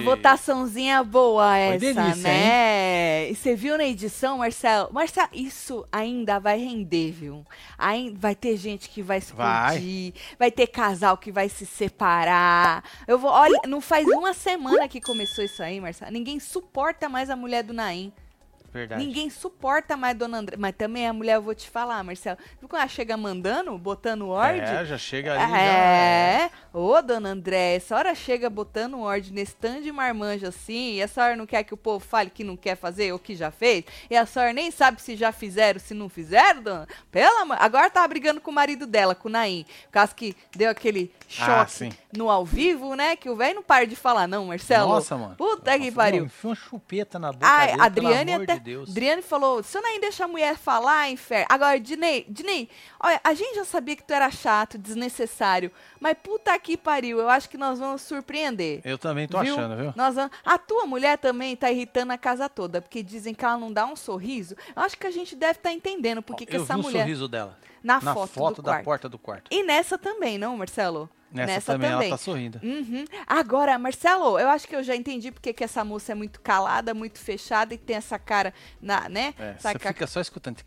votaçãozinha boa essa, delícia, né? E você viu na edição, Marcelo? Marcelo, isso ainda vai render, viu? Ainda vai ter gente que vai explodir, vai. vai ter casal que vai se separar. Eu vou, olha, não faz uma semana que começou isso aí, Marcelo. Ninguém suporta mais a mulher do Naim. Verdade. Ninguém suporta mais Dona André. Mas também a mulher, eu vou te falar, Marcelo. Viu quando ela chega mandando, botando ordem? É, já chega ali. É. Já... Ô, Dona André, essa hora chega botando ordem nesse tanto de marmanja assim, e essa hora não quer que o povo fale que não quer fazer ou que já fez, e a senhora nem sabe se já fizeram, se não fizeram, dona. Pela Agora tá brigando com o marido dela, com o Naim. Por causa que deu aquele ah, choque ah, no ao vivo, né? Que o velho não para de falar, não, Marcelo. Nossa, mano. Puta Nossa, que pariu. Enfia uma chupeta na boca Ai, dele, Adriane até. De Deus. Adriane falou: se eu nem deixa a mulher falar, inferno. Agora, Dinei, Dinei, olha, a gente já sabia que tu era chato, desnecessário. Mas puta que pariu, eu acho que nós vamos surpreender. Eu também tô viu? achando, viu? Nós vamos... A tua mulher também tá irritando a casa toda, porque dizem que ela não dá um sorriso. Eu acho que a gente deve estar tá entendendo porque que essa mulher. o sorriso dela. Na, na foto, foto da quarto. porta do quarto. E nessa também, não, Marcelo? Nessa, Nessa também, também, ela tá sorrindo. Uhum. Agora, Marcelo, eu acho que eu já entendi porque que essa moça é muito calada, muito fechada e tem essa cara, na, né? É, você ca... fica só escutando.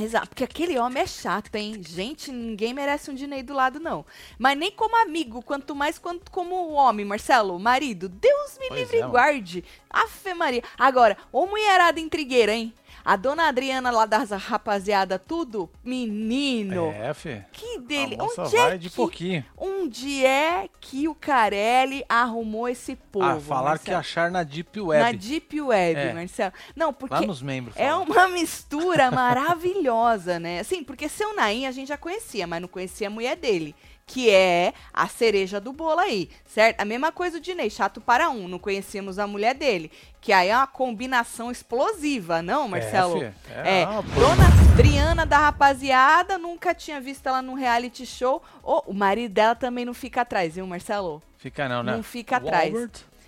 Exato, porque aquele homem é chato, hein? Gente, ninguém merece um Dinei do lado, não. Mas nem como amigo, quanto mais quanto como homem, Marcelo, marido. Deus me pois livre e é, guarde. Afe Maria. Agora, ô mulherada intrigueira, hein? A dona Adriana lá das rapaziada, tudo, menino. É, fê. Que dele. Onde é de que, pouquinho. Onde é que o Carelli arrumou esse povo? Ah, falar que achar na Deep Web. Na Deep Web, é. Marcelo. Não, porque. Lá nos membros. É uma mistura maravilhosa, né? Assim, porque seu Naim a gente já conhecia, mas não conhecia a mulher dele que é a cereja do bolo aí, certo? A mesma coisa o Dinei, chato para um, não conhecíamos a mulher dele, que aí é uma combinação explosiva, não, Marcelo? É, é, é Dona Adriana da rapaziada, nunca tinha visto ela num reality show. Oh, o marido dela também não fica atrás, viu, Marcelo? Fica não, né? Não fica atrás.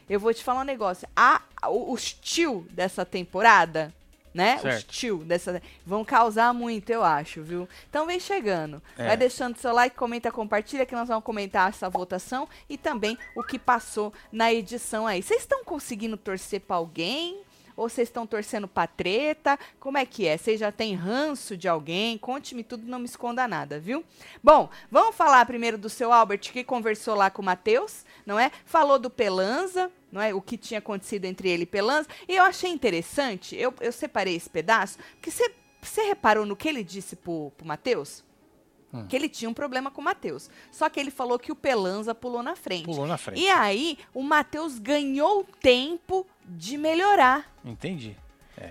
Eu vou te falar um negócio. A, o, o estilo dessa temporada né? Certo. O estilo dessa. Vão causar muito, eu acho, viu? Então vem chegando. É. Vai deixando seu like, comenta, compartilha, que nós vamos comentar essa votação e também o que passou na edição aí. Vocês estão conseguindo torcer para alguém? Ou vocês estão torcendo pra treta? Como é que é? Vocês já têm ranço de alguém? Conte-me tudo, não me esconda nada, viu? Bom, vamos falar primeiro do seu Albert, que conversou lá com o Matheus, não é? Falou do Pelanza, não é? O que tinha acontecido entre ele e Pelanza. E eu achei interessante, eu, eu separei esse pedaço, porque você reparou no que ele disse pro, pro Matheus? Hum. Que ele tinha um problema com o Matheus. Só que ele falou que o Pelanza pulou na frente. Pulou na frente. E aí, o Matheus ganhou tempo de melhorar. Entendi.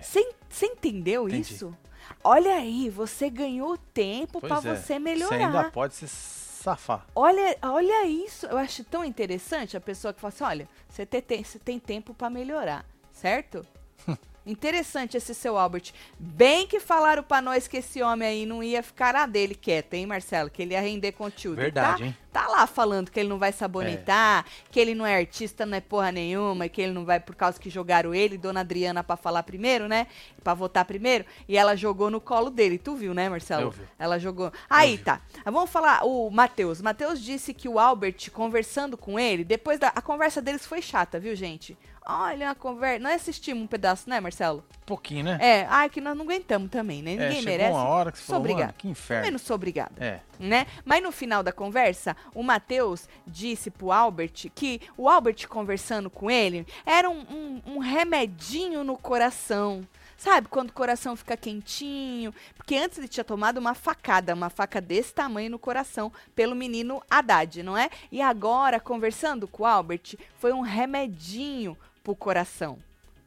Você é. entendeu Entendi. isso? Olha aí, você ganhou tempo para é. você melhorar. Você ainda pode se safar. Olha, olha isso. Eu acho tão interessante a pessoa que fala assim: olha, você tem, você tem tempo para melhorar, certo? Interessante esse seu Albert. Bem que falaram pra nós que esse homem aí não ia ficar a dele quieto, hein, Marcelo? Que ele ia render conteúdo. Verdade, tá, hein? Tá lá falando que ele não vai sabonetar, é. que ele não é artista, não é porra nenhuma, que ele não vai por causa que jogaram ele, Dona Adriana, pra falar primeiro, né? Pra votar primeiro. E ela jogou no colo dele. Tu viu, né, Marcelo? Eu vi. Ela jogou. Aí, tá. Vamos falar o Matheus. Matheus disse que o Albert, conversando com ele, depois da. A conversa deles foi chata, viu, gente? Olha a conversa. Nós assistimos um pedaço, né, Marcelo? Pouquinho, né? É, ai, que nós não aguentamos também, né? Ninguém é, merece. uma hora que você sou obrigada. que inferno. Menos sou obrigada. É. Né? Mas no final da conversa, o Matheus disse pro Albert que o Albert conversando com ele era um, um, um remedinho no coração. Sabe, quando o coração fica quentinho? Porque antes ele tinha tomado uma facada, uma faca desse tamanho no coração, pelo menino Haddad, não é? E agora, conversando com o Albert, foi um remedinho pro coração.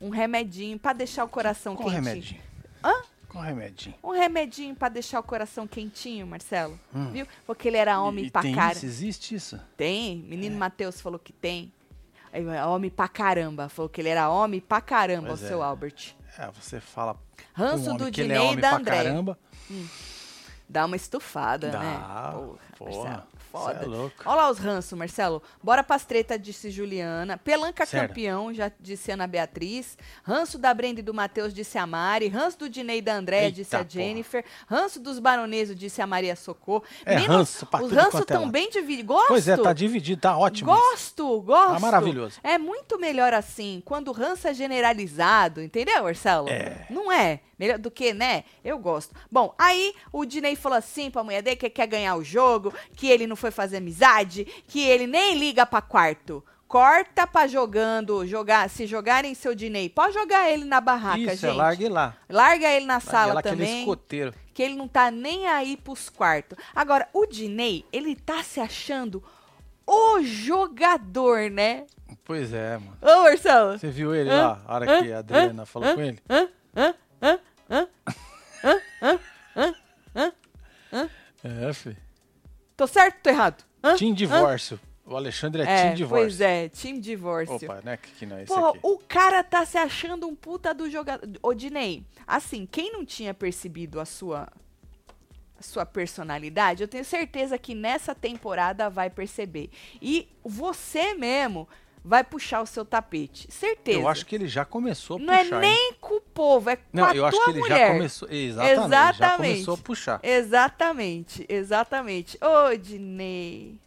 Um remedinho para deixar o coração Qual quentinho. remedinho? Hã? Qual remedinho? Um remedinho para deixar o coração quentinho, Marcelo. Hum. Viu? Porque ele era homem e, pra tem cara. Isso? Existe isso? Tem. Menino é. Matheus falou que tem. Homem pra caramba. Falou que ele era homem pra caramba, pois o seu é. Albert. É, você fala. Ranço do Dinei é e da André. Caramba. Hum. Dá uma estufada, Dá, né? Porra, porra. Foda. É louco. Olha lá os ranços, Marcelo. Bora pras treta, disse Juliana. Pelanca Sério? campeão, já disse Ana Beatriz. Ranço da Brenda e do Matheus, disse a Mari. Ranço do Dinei e da Andréia, disse a Jennifer. Porra. Ranço dos baronesos, disse a Maria Socorro. É Menino, ranço pra Os ranços estão bem divididos. Gosto. Pois é, tá dividido, tá ótimo. Gosto, gosto. Tá maravilhoso. É muito melhor assim, quando o ranço é generalizado, entendeu, Marcelo? É. Não é? Melhor do que, né? Eu gosto. Bom, aí o Dinei falou assim pra mulher dele que quer ganhar o jogo, que ele não foi foi fazer amizade, que ele nem liga para quarto. Corta pra jogando, jogar, se jogarem seu Dinei. Pode jogar ele na barraca, Isso, é, gente. Isso largue lá. Larga ele na sala lá, também. Aquele escoteiro. Que ele não tá nem aí pros quartos. Agora, o Dinei, ele tá se achando o jogador, né? Pois é, mano. Ô, Marcelo. Você viu ele hã? lá, a hora hã? que a Adriana hã? falou com ele? Hã? Hã? Hã? Hã? Hã? Hã? Hã? É, filho. Tô certo ou tô errado? Hã? Team divórcio. O Alexandre é, é Team Divórcio. Pois é, Team Divórcio. Opa, né? Que, que não é esse Pô, aqui. o cara tá se achando um puta do jogador. Ô, Dinei, assim, quem não tinha percebido a sua a sua personalidade, eu tenho certeza que nessa temporada vai perceber. E você mesmo vai puxar o seu tapete. Certeza. Eu acho que ele já começou a Não puxar. Não é nem hein? com o povo, é com Não, a eu acho que ele mulher. já começou. Exatamente, exatamente. Já começou a puxar. Exatamente, exatamente. Ô, Dinei.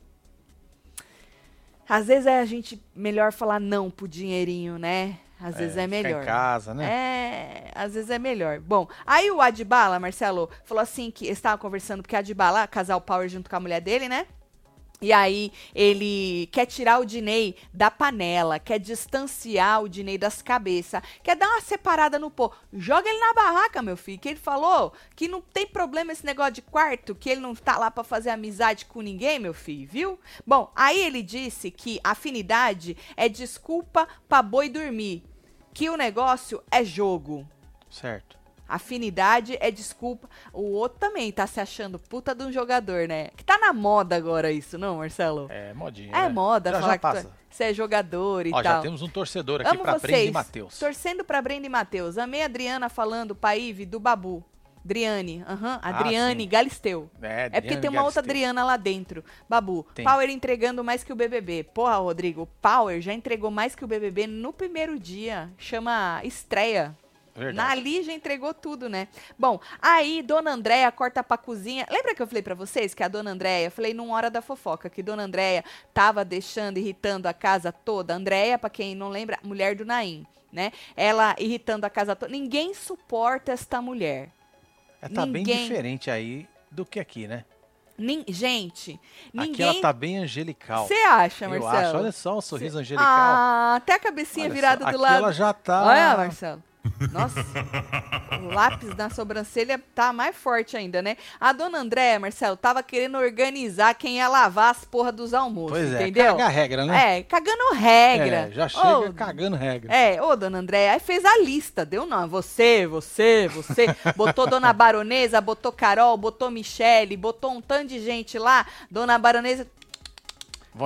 Às vezes é a gente melhor falar não pro dinheirinho, né? Às é, vezes é melhor. Em casa, né? É, às vezes é melhor. Bom, aí o Adbala, Marcelo, falou assim que estava conversando, porque Adbala, casal Power junto com a mulher dele, né? E aí ele quer tirar o Dinei da panela, quer distanciar o Dinei das cabeças, quer dar uma separada no pô. Joga ele na barraca, meu filho, que ele falou que não tem problema esse negócio de quarto, que ele não tá lá para fazer amizade com ninguém, meu filho, viu? Bom, aí ele disse que afinidade é desculpa pra boi dormir, que o negócio é jogo. Certo. Afinidade é desculpa. O outro também tá se achando puta de um jogador, né? Que tá na moda agora isso, não, Marcelo? É, modinha. É né? moda já, falar já passa. que você é jogador e Ó, tal. Já temos um torcedor aqui Amo pra vocês. Brenda e Matheus. Torcendo pra Brenda e Matheus. Amei a Adriana falando, Paive, do Babu. Adriane, aham, uhum, Adriane ah, Galisteu. É, Adriane é porque tem uma Galisteu. outra Adriana lá dentro. Babu, tem. Power entregando mais que o BBB. Porra, Rodrigo, Power já entregou mais que o BBB no primeiro dia. Chama estreia. Verdade. Na ali já entregou tudo, né? Bom, aí Dona Andréia corta pra cozinha. Lembra que eu falei para vocês que a Dona Andréia, falei numa hora da fofoca, que Dona Andréia tava deixando, irritando a casa toda. Andréia, para quem não lembra, mulher do Naim, né? Ela irritando a casa toda. Ninguém suporta esta mulher. É, tá Ninguém... bem diferente aí do que aqui, né? Nin... Gente, ninguém... Aqui ela tá bem angelical. Você acha, Marcelo? Eu acho. Olha só o sorriso Cê... angelical. Ah, até a cabecinha Olha virada só. do aqui lado. ela já tá... Olha, Marcelo. Nossa, o lápis na sobrancelha tá mais forte ainda, né? A dona Andréia, Marcelo, tava querendo organizar quem ia lavar as porra dos almoços, pois é, entendeu? Cagar regra, né? É, cagando regra. É, já chega cagando regra. É, ô, dona Andréia, aí fez a lista, deu não, você, você, você, botou dona Baronesa, botou Carol, botou Michele, botou um tanto de gente lá, dona Baronesa,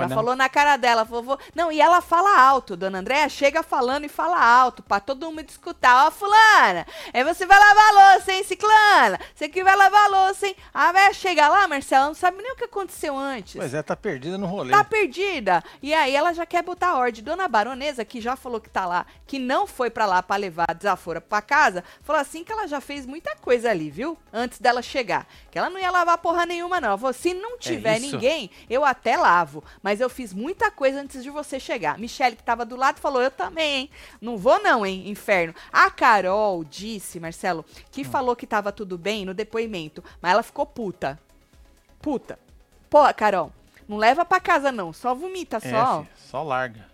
Não. falou na cara dela, falou, não, e ela fala alto, dona Andréa chega falando e fala alto, pra todo mundo escutar. Ó, fulana, é você vai lavar a louça, hein, ciclana? Você que vai lavar a louça, hein? A velha chega lá, Marcela, não sabe nem o que aconteceu antes. Pois é, tá perdida no rolê. Tá perdida. E aí ela já quer botar ordem. Dona Baronesa, que já falou que tá lá, que não foi pra lá pra levar a desafora pra casa, falou assim que ela já fez muita coisa ali, viu? Antes dela chegar. Que ela não ia lavar porra nenhuma, não. Ela falou, se não tiver é ninguém, eu até lavo mas eu fiz muita coisa antes de você chegar. Michelle, que estava do lado, falou: Eu também, hein? Não vou, não, hein, inferno. A Carol disse, Marcelo, que hum. falou que estava tudo bem no depoimento, mas ela ficou puta. Puta. Pô, Carol, não leva pra casa, não. Só vomita, é, só. Filho, só larga.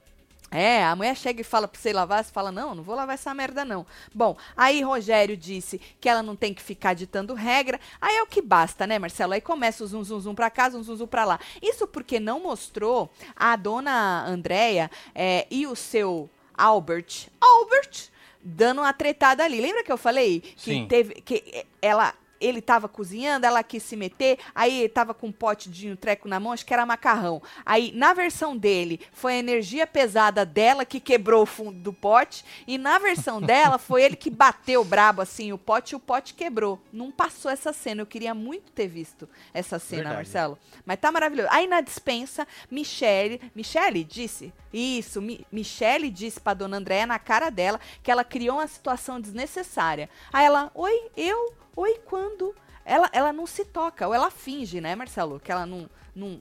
É, a mulher chega e fala pra você lavar, você fala, não, não vou lavar essa merda, não. Bom, aí Rogério disse que ela não tem que ficar ditando regra. Aí é o que basta, né, Marcelo? Aí começa o zum, zum, zum pra cá, zum, zum, zum pra lá. Isso porque não mostrou a dona Andréia é, e o seu Albert, Albert, dando uma tretada ali. Lembra que eu falei que Sim. teve, que ela ele tava cozinhando, ela quis se meter, aí ele tava com um pote de um treco na mão, acho que era macarrão. Aí, na versão dele, foi a energia pesada dela que quebrou o fundo do pote, e na versão dela, foi ele que bateu brabo assim o pote e o pote quebrou. Não passou essa cena, eu queria muito ter visto essa cena, Verdade. Marcelo. Mas tá maravilhoso. Aí na dispensa, Michele, Michele disse, isso, Mi, Michele disse pra dona Andréia na cara dela que ela criou uma situação desnecessária. Aí ela, oi, eu? Oi, quando? Ela, ela não se toca, ou ela finge, né, Marcelo? Que ela não. não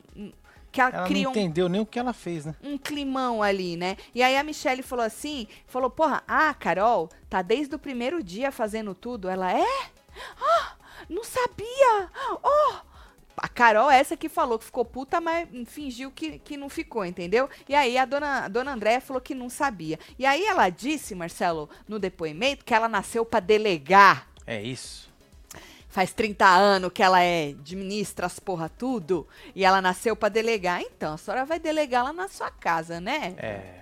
que ela, ela cria não entendeu um, nem o que ela fez, né? Um climão ali, né? E aí a Michelle falou assim, falou, porra, ah, Carol, tá desde o primeiro dia fazendo tudo. Ela, é? Ah, não sabia! Oh, a Carol, essa que falou que ficou puta, mas fingiu que, que não ficou, entendeu? E aí a dona, a dona Andréia falou que não sabia. E aí ela disse, Marcelo, no depoimento, que ela nasceu para delegar. É isso. Faz 30 anos que ela é, administra as porra tudo, e ela nasceu para delegar. Então, a senhora vai delegar lá na sua casa, né? É.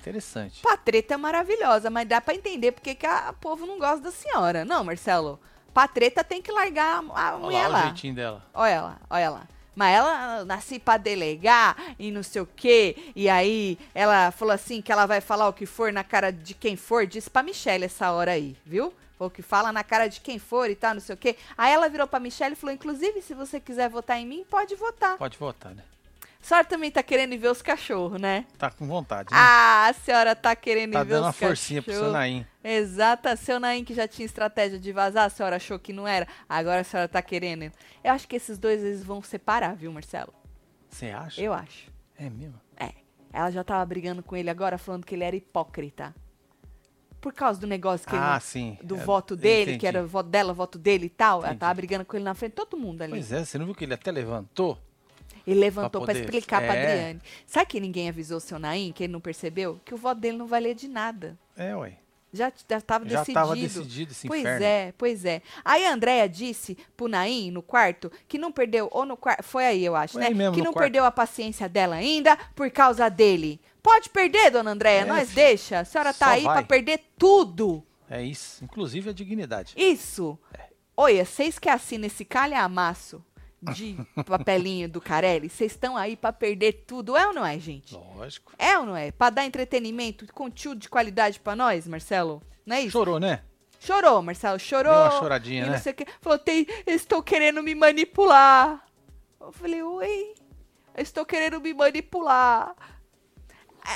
Interessante. Patreta é maravilhosa, mas dá para entender porque que a, a povo não gosta da senhora. Não, Marcelo? Patreta tem que largar a, a mulher olha lá. o jeitinho dela. Olha ela, olha ela. Mas ela nasci para delegar e não sei o quê. E aí ela falou assim que ela vai falar o que for na cara de quem for. Disse pra Michelle essa hora aí, viu? Ou que fala na cara de quem for e tal, não sei o quê. Aí ela virou pra Michelle e falou: inclusive, se você quiser votar em mim, pode votar. Pode votar, né? A senhora também tá querendo ver os cachorros, né? Tá com vontade, né? Ah, a senhora tá querendo tá ver os cachorros. Tá dando uma forcinha pro seu Naim. Exata, seu Naim que já tinha estratégia de vazar, a senhora achou que não era. Agora a senhora tá querendo. Eu acho que esses dois eles vão separar, viu, Marcelo? Você acha? Eu acho. É mesmo? É. Ela já tava brigando com ele agora, falando que ele era hipócrita. Por causa do negócio que ah, ele, sim. do é, voto dele, entendi. que era o voto dela, o voto dele e tal. Entendi. Ela tava brigando com ele na frente, todo mundo ali. Pois é, você não viu que ele até levantou? Ele levantou para explicar é. pra Adriane. Sabe que ninguém avisou o seu Naim, que ele não percebeu? Que o voto dele não valia de nada. É, ué. Já estava decidido. Já estava decidido esse Pois inferno. é, pois é. Aí a Andréia disse pro Naim, no quarto, que não perdeu, ou no quarto, foi aí eu acho, foi né? Mesmo, que não quarto. perdeu a paciência dela ainda por causa dele. Pode perder, dona Andréia, é, nós filho. deixa. A senhora tá aí para perder tudo. É isso, inclusive a dignidade. Isso. É. Olha, vocês que assinam esse calhamaço de papelinho do Carelli, vocês estão aí para perder tudo, é ou não é, gente? Lógico. É ou não é? Para dar entretenimento, conteúdo de qualidade para nós, Marcelo? Não é isso? Chorou, né? Chorou, Marcelo, chorou. Deu uma choradinha, né? que. Falou, tem, estou querendo me manipular. Eu falei, oi, estou querendo me manipular.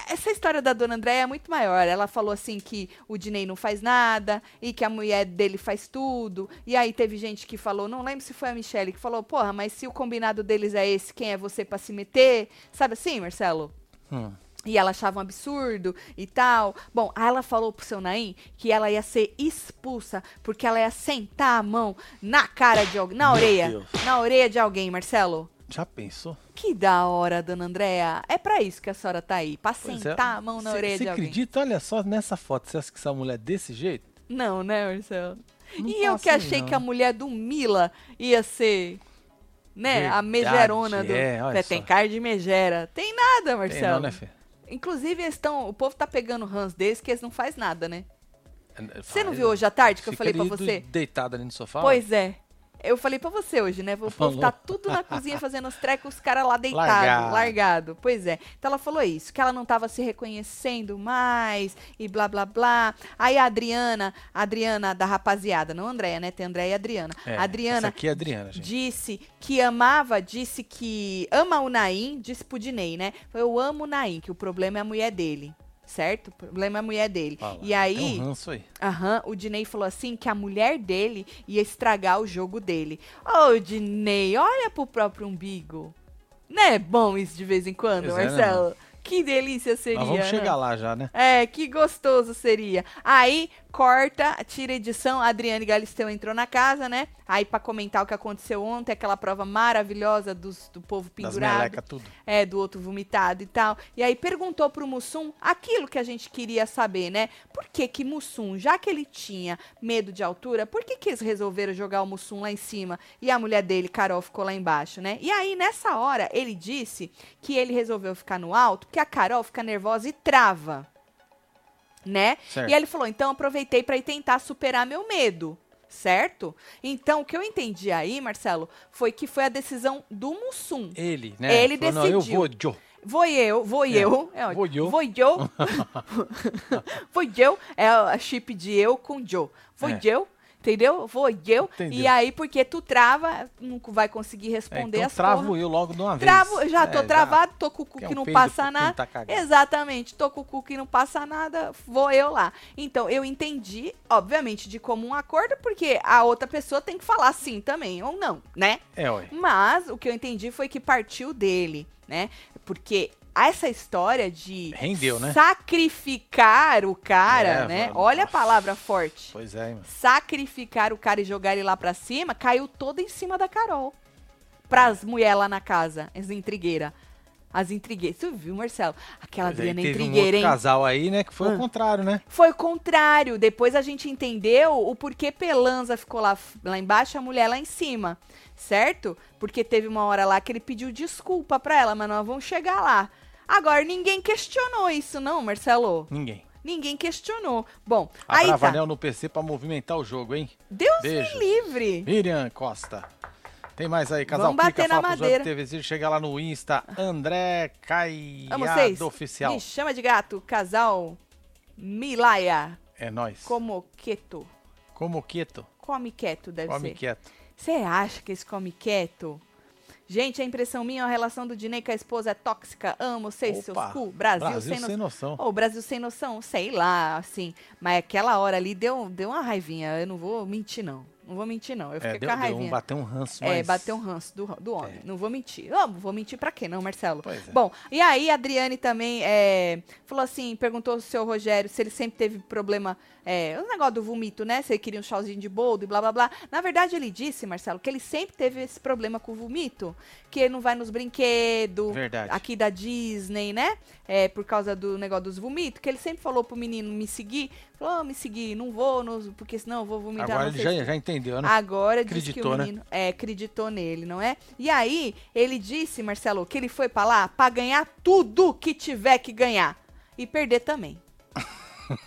Essa história da dona Andréia é muito maior. Ela falou assim que o Dinei não faz nada e que a mulher dele faz tudo. E aí teve gente que falou, não lembro se foi a Michelle, que falou, porra, mas se o combinado deles é esse, quem é você para se meter? Sabe assim, Marcelo? Hum. E ela achava um absurdo e tal. Bom, aí ela falou pro seu Naim que ela ia ser expulsa porque ela ia sentar a mão na cara de alguém, na orelha, na orelha de alguém, Marcelo. Já pensou? Que da hora, dona Andréa. É para isso que a senhora tá aí, pra pois é. sentar é. a mão na cê, orelha cê de alguém. Você acredita? Olha só nessa foto, você acha que essa mulher é desse jeito? Não, né, Marcelo? Não e eu que achei não. que a mulher do Mila ia ser, né, Verdade, a megerona do... É, olha Tem cara de megera. Tem nada, Marcelo. Tem não, né, Fê? Inclusive, eles estão, o povo tá pegando Hans deles que eles não faz nada, né? Você não viu hoje à tarde que eu falei para você? Deitado ali no sofá? Pois é. Eu falei pra você hoje, né? Vou estar tudo na cozinha fazendo os trecos, os caras lá deitados, largado. largado. Pois é. Então ela falou isso, que ela não tava se reconhecendo mais e blá blá blá. Aí a Adriana, a Adriana da rapaziada, não Andréia, né? Tem Andréia e Adriana. É, Adriana. Aqui é Adriana, gente. Disse que amava, disse que ama o Naim, disse pro Dinei, né? Eu amo o Naim, que o problema é a mulher dele certo? O problema é a mulher dele. Fala, e aí, um ranço aí. Aham, o Dinei falou assim que a mulher dele ia estragar o jogo dele. Ô, oh, Dinei, olha pro próprio umbigo. Não é bom isso de vez em quando, pois Marcelo? É, né, que delícia seria. Mas vamos né? chegar lá já, né? É, que gostoso seria. Aí, corta, tira edição, a Adriane Galisteu entrou na casa, né? Aí, para comentar o que aconteceu ontem, aquela prova maravilhosa dos, do povo pendurado. Das tudo. É, do outro vomitado e tal. E aí perguntou pro Mussum aquilo que a gente queria saber, né? Por que que Mussum, já que ele tinha medo de altura, por que que eles resolveram jogar o Mussum lá em cima e a mulher dele, Carol, ficou lá embaixo, né? E aí, nessa hora, ele disse que ele resolveu ficar no alto porque a Carol fica nervosa e trava né? Certo. E ele falou: então aproveitei para tentar superar meu medo. certo? Então, o que eu entendi aí, Marcelo, foi que foi a decisão do Mussum. Ele, né? Ele Falou, decidiu. Não, eu vou, Joe. Vou eu, vou é. eu. É, vou eu. Vou eu. vou eu. É a chip de eu com Joe. Vou é. eu. Entendeu? Vou eu. Entendeu. E aí, porque tu trava, não vai conseguir responder é, então as travo porra. eu logo de uma vez. Travo, já tô é, travado, já. tô com o cu que, é um não passa nada. Tá Exatamente, tô com o cu que não passa nada, vou eu lá. Então, eu entendi, obviamente, de comum acordo, porque a outra pessoa tem que falar sim também, ou não, né? É, oi. Mas o que eu entendi foi que partiu dele, né? Porque essa história de Rendeu, né? sacrificar o cara, é, né? Mano. Olha a palavra forte. Pois é, mano. Sacrificar o cara e jogar ele lá pra cima, caiu todo em cima da Carol. Pras mulheres lá na casa, as intrigueiras. As intrigueiras. Você viu, Marcelo? Aquela pois Adriana é, intrigueira, um hein? casal aí, né? Que foi ah. o contrário, né? Foi o contrário. Depois a gente entendeu o porquê Pelanza ficou lá, lá embaixo e a mulher lá em cima. Certo? Porque teve uma hora lá que ele pediu desculpa pra ela, mas nós vamos chegar lá. Agora, ninguém questionou isso, não, Marcelo? Ninguém. Ninguém questionou. Bom, a aí Bravanel tá. no PC pra movimentar o jogo, hein? Deus Beijo. me livre. Miriam Costa. Tem mais aí, casal Vamos bater na madeira. TV, chega lá no Insta, André Caiado Oficial. Me chama de gato, casal Milaia. É nós. Como quieto. Como quieto. Come quieto, deve come ser. Come quieto. Você acha que esse come quieto Gente, a impressão minha, a relação do Dinei com a esposa é tóxica. Amo vocês, seus cu. Brasil, Brasil sem, sem noção. Ô, oh, Brasil sem noção, sei lá, assim. Mas aquela hora ali deu, deu uma raivinha. Eu não vou mentir, não. Não vou mentir, não. Eu é, fiquei é, deu, com a raivinha. Um, bateu um ranço, é, mas... É, bateu um ranço do, do homem. É. Não vou mentir. Oh, vou mentir pra quê, não, Marcelo? Pois é. Bom, e aí a Adriane também é, falou assim, perguntou ao seu Rogério se ele sempre teve problema, é, o negócio do vomito, né? Se ele queria um chauzinho de boldo e blá, blá, blá. Na verdade, ele disse, Marcelo, que ele sempre teve esse problema com o vomito. Que ele não vai nos brinquedos. Verdade. Aqui da Disney, né? É, por causa do negócio dos vomitos. Que ele sempre falou pro menino me seguir. Falou, oh, me seguir, não vou, não, porque senão eu vou vomitar. Agora ele já, já entendeu, né? Agora acreditou, disse que o né? menino né? é, acreditou nele, não é? E aí, ele disse, Marcelo, que ele foi para lá para ganhar tudo que tiver que ganhar. E perder também.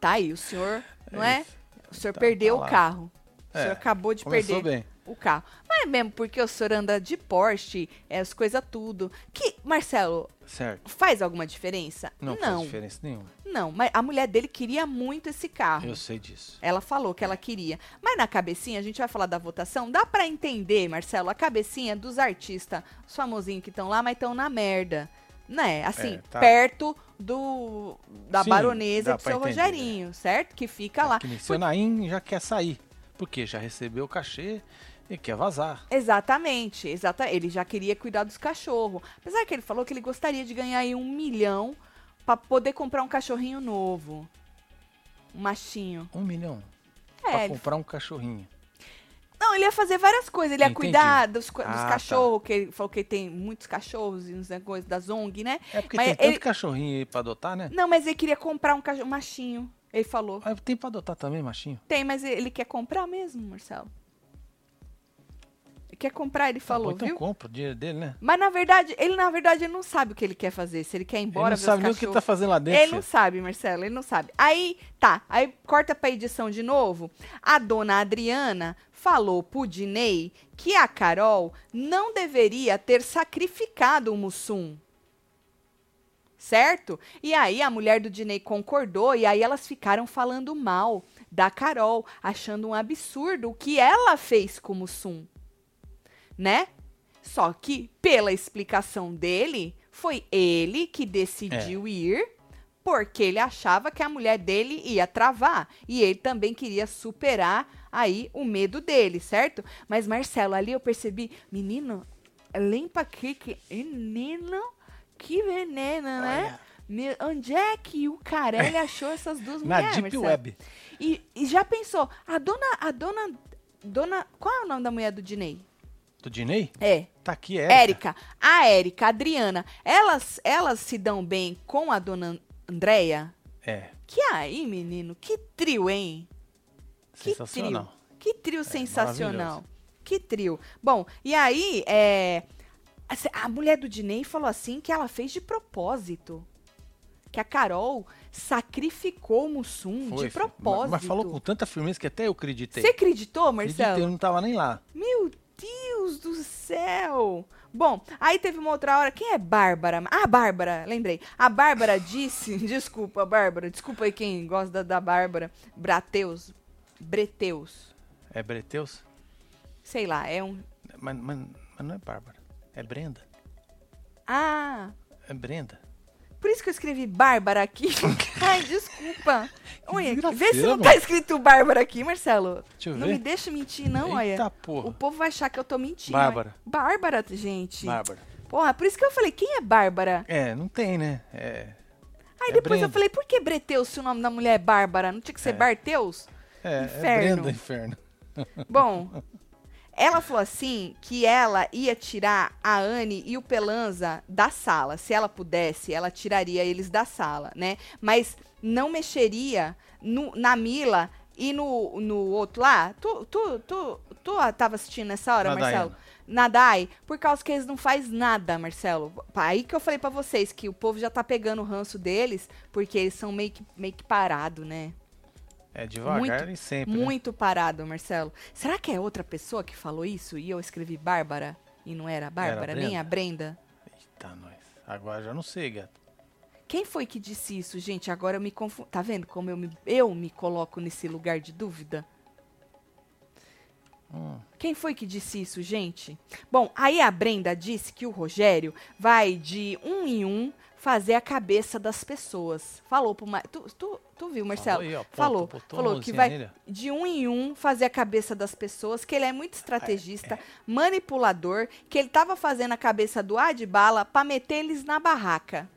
tá aí, o senhor, não é? é? O senhor tá, perdeu o carro. O é, senhor acabou de perder. Bem o carro. Mas é mesmo porque o senhor anda de Porsche, é, as coisas tudo. Que, Marcelo, certo. faz alguma diferença? Não, não faz diferença nenhuma. Não, mas a mulher dele queria muito esse carro. Eu sei disso. Ela falou que ela queria. Mas na cabecinha, a gente vai falar da votação, dá para entender, Marcelo, a cabecinha dos artistas, os famosinhos que estão lá, mas estão na merda. Né? Assim, é, tá. perto do da Sim, baronesa do seu entender, Rogerinho, né? certo? Que fica é lá. Que Por... Já quer sair. Porque já recebeu o cachê e quer vazar. Exatamente, exata. Ele já queria cuidar dos cachorros. Apesar que ele falou que ele gostaria de ganhar aí um milhão para poder comprar um cachorrinho novo. Um machinho. Um milhão? É. Pra comprar um cachorrinho. Não, ele ia fazer várias coisas. Ele ia Entendi. cuidar dos, dos ah, tá. cachorros, tá. que ele falou que tem muitos cachorros e uns negócios da Zong, né? É porque mas tem ele... tanto cachorrinho aí pra adotar, né? Não, mas ele queria comprar um, cachorro, um machinho. Ele falou. Ah, tem pra adotar também, machinho? Tem, mas ele quer comprar mesmo, Marcelo quer comprar, ele falou, ah, então viu? compra o dinheiro dele, né? Mas na verdade, ele na verdade ele não sabe o que ele quer fazer. Se ele quer ir embora, ele não sabe nem o que tá fazendo lá dentro. Ele não sabe, Marcelo, ele não sabe. Aí, tá, aí corta pra edição de novo. A dona Adriana falou pro Dinei que a Carol não deveria ter sacrificado o Mussum. Certo? E aí a mulher do Dinei concordou e aí elas ficaram falando mal da Carol, achando um absurdo o que ela fez com o Mussum né? Só que, pela explicação dele, foi ele que decidiu é. ir porque ele achava que a mulher dele ia travar. E ele também queria superar aí o medo dele, certo? Mas, Marcelo, ali eu percebi, menino, limpa aqui, que menino, que veneno, né? Meu, onde é que o Carelli achou essas duas Na mulheres? Na Deep Marcelo? Web. E, e, já pensou, a dona, a dona, dona, qual é o nome da mulher do Dinei? Do Dinei? É. Tá aqui, Érica. Érica. A Érica, a Adriana, elas, elas se dão bem com a dona Andréia? É. Que aí, menino, que trio, hein? Que sensacional. trio. Que trio é, sensacional. Que trio. Bom, e aí, é, a mulher do Dinei falou assim que ela fez de propósito. que a Carol sacrificou o Mussum Foi, de propósito. Mas, mas, falou com tanta firmeza que até eu acreditei. Você acreditou, Marcelo? Acreditei, eu não tava nem lá. Meu Deus do céu! Bom, aí teve uma outra hora. Quem é Bárbara? Ah, Bárbara, lembrei. A Bárbara disse. desculpa, Bárbara. Desculpa aí quem gosta da, da Bárbara. Brateus. Breteus. É Breteus? Sei lá, é um. Mas, mas, mas não é Bárbara. É Brenda. Ah! É Brenda. Por isso que eu escrevi Bárbara aqui. Ai, desculpa. Olha, vê se não tá escrito Bárbara aqui, Marcelo. Deixa eu não ver. me deixa mentir, não, Eita, olha. Porra. O povo vai achar que eu tô mentindo. Bárbara. Bárbara, gente. Bárbara. Porra, por isso que eu falei, quem é Bárbara? É, não tem, né? É. Aí é depois Brenda. eu falei, por que Breteus se o nome da mulher é Bárbara? Não tinha que ser é. Barteus? É, inferno. é Brenda, inferno. Bom, ela falou assim que ela ia tirar a Anne e o Pelanza da sala. Se ela pudesse, ela tiraria eles da sala, né? Mas não mexeria no, na Mila e no, no outro lá. Tu, tu, tu, tu tava assistindo nessa hora, na Marcelo? Nadai, por causa que eles não faz nada, Marcelo. Aí que eu falei para vocês que o povo já tá pegando o ranço deles, porque eles são meio que, meio que parado, né? É devagar muito, e sempre. Né? Muito né? parado, Marcelo. Será que é outra pessoa que falou isso e eu escrevi Bárbara e não era a Bárbara, era nem a Brenda? Eita, nós. Agora já não sei, gato. Quem foi que disse isso, gente? Agora eu me confundo. Tá vendo como eu me, eu me coloco nesse lugar de dúvida? Hum. Quem foi que disse isso, gente? Bom, aí a Brenda disse que o Rogério vai de um em um fazer a cabeça das pessoas. Falou pro Mar... tu, tu, tu viu, Marcelo? Falou, aí, ó, falou, falou que vai nele. de um em um fazer a cabeça das pessoas, que ele é muito estrategista, é, é. manipulador, que ele tava fazendo a cabeça do Adbala para meter eles na barraca.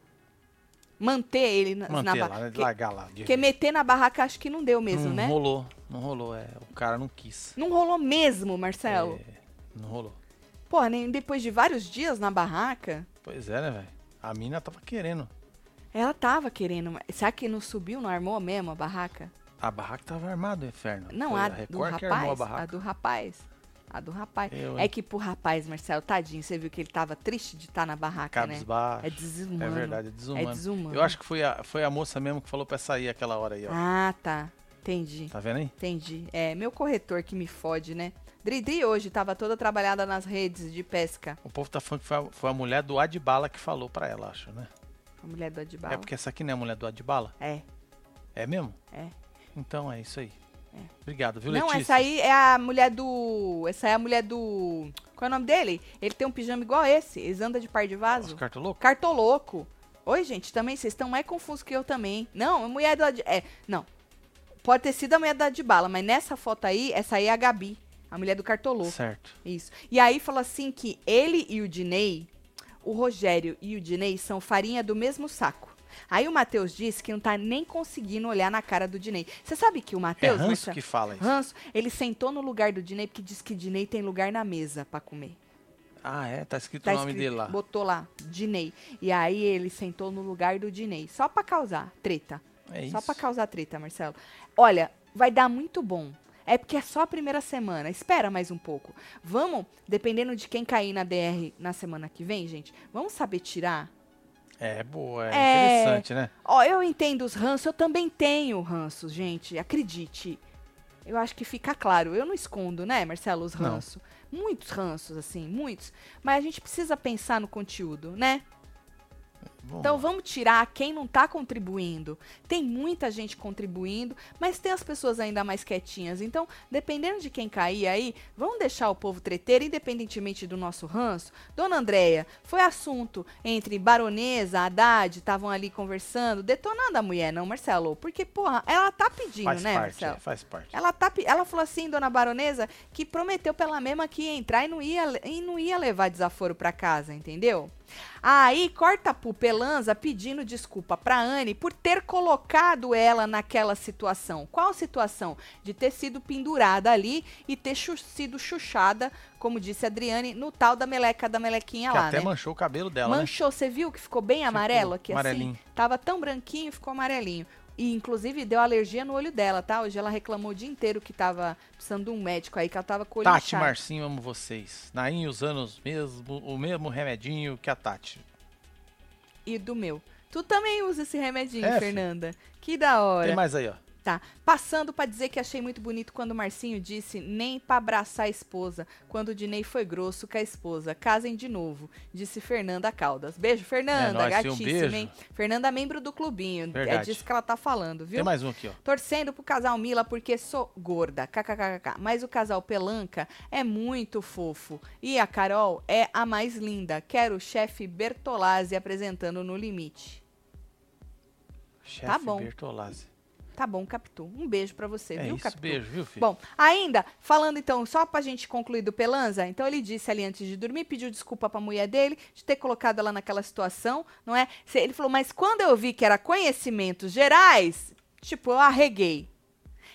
Manter ele na, Manter na barraca. Largar lá. Porque meter na barraca acho que não deu mesmo, não né? Não rolou, não rolou, é. O cara não quis. Não rolou mesmo, Marcelo? É, não rolou. Pô, nem depois de vários dias na barraca. Pois é, né, velho? A mina tava querendo. Ela tava querendo. Será que não subiu, não armou mesmo a barraca? A barraca tava armada, inferno. Não, Foi a, a do rapaz. A, a, do rapaz. A do rapaz. Eu, é que pro rapaz, Marcelo, tadinho, você viu que ele tava triste de estar tá na barraca, né? É desumano. É verdade, é desumano. É desumano. Eu acho que foi a, foi a moça mesmo que falou pra sair aquela hora aí, ó. Ah, tá. Entendi. Tá vendo aí? Entendi. É, meu corretor que me fode, né? Dridri hoje estava toda trabalhada nas redes de pesca. O povo tá falando que foi a, foi a mulher do Adbala que falou para ela, acho, né? A mulher do Adbala. É porque essa aqui não é a mulher do Adbala? É. É mesmo? É. Então é isso aí. É. Obrigado, viu, Não, Letícia? essa aí é a mulher do. Essa é a mulher do. Qual é o nome dele? Ele tem um pijama igual esse. Eles andam de par de vaso. Cartoloco? Cartoloco. Oi, gente, também vocês estão mais confusos que eu também. Não, a mulher do. É, não. Pode ter sido a mulher do Adbala, mas nessa foto aí, essa aí é a Gabi. A mulher do cartolô. Certo. Isso. E aí falou assim que ele e o Dinei, o Rogério e o Dinei são farinha do mesmo saco. Aí o Matheus disse que não tá nem conseguindo olhar na cara do Dinei. Você sabe que o Matheus... É Ranço que fala isso. Ranço, ele sentou no lugar do Dinei porque disse que Dinei tem lugar na mesa para comer. Ah, é? Tá escrito tá o nome escrito, dele lá. Botou lá, Dinei. E aí ele sentou no lugar do Dinei, só para causar treta. É só isso. para causar treta, Marcelo. Olha, vai dar muito bom. É porque é só a primeira semana. Espera mais um pouco. Vamos, dependendo de quem cair na DR na semana que vem, gente, vamos saber tirar? É, boa, é, é... interessante, né? Ó, eu entendo os ranços, eu também tenho ranços, gente, acredite. Eu acho que fica claro. Eu não escondo, né, Marcelo, os ranços. Muitos ranços, assim, muitos. Mas a gente precisa pensar no conteúdo, né? Bom. Então vamos tirar quem não está contribuindo. Tem muita gente contribuindo, mas tem as pessoas ainda mais quietinhas. Então, dependendo de quem cair aí, vamos deixar o povo treteiro, independentemente do nosso ranço. Dona Andréia, foi assunto entre baronesa, Haddad, estavam ali conversando, detonando a mulher, não, Marcelo? Porque, porra, ela tá pedindo, faz né, parte, Marcelo? É, faz parte. Ela, tá, ela falou assim, dona baronesa, que prometeu pela mesma que ia entrar e não ia, e não ia levar desaforo para casa, entendeu? Aí corta pro Pelanza pedindo desculpa pra Anne por ter colocado ela naquela situação. Qual situação? De ter sido pendurada ali e ter chu sido chuchada, como disse a Adriane, no tal da meleca da melequinha que lá, até né? manchou o cabelo dela, né? Manchou, você né? viu que ficou bem ficou amarelo aqui amarelinho. assim? Tava tão branquinho, ficou amarelinho. E, inclusive, deu alergia no olho dela, tá? Hoje ela reclamou o dia inteiro que tava precisando de um médico aí, que ela tava com Tati inchado. Marcinho, amo vocês. Nainho usando os mesmo, o mesmo remedinho que a Tati. E do meu. Tu também usa esse remedinho, é, Fernanda. Que da hora. Tem mais aí, ó. Tá. Passando para dizer que achei muito bonito quando o Marcinho disse nem para abraçar a esposa, quando o Dinei foi grosso com a esposa. Casem de novo, disse Fernanda Caldas. Beijo, Fernanda, é nóis, gatíssima, um beijo. hein? Fernanda, membro do clubinho. É Verdade. É disso que ela tá falando, viu? Tem mais um aqui, ó. Torcendo pro casal Mila porque sou gorda. KKKK. Mas o casal Pelanca é muito fofo. E a Carol é a mais linda. Quero o chefe Bertolazzi apresentando no limite. Chefe tá bom. Bertolazzi. Tá bom, Capitu. Um beijo para você, é viu, isso, Capitu? beijo, viu, filho? Bom, ainda, falando então, só pra gente concluir do Pelanza, então ele disse ali antes de dormir, pediu desculpa pra mulher dele, de ter colocado ela naquela situação, não é? Ele falou, mas quando eu vi que era conhecimentos gerais, tipo, eu arreguei.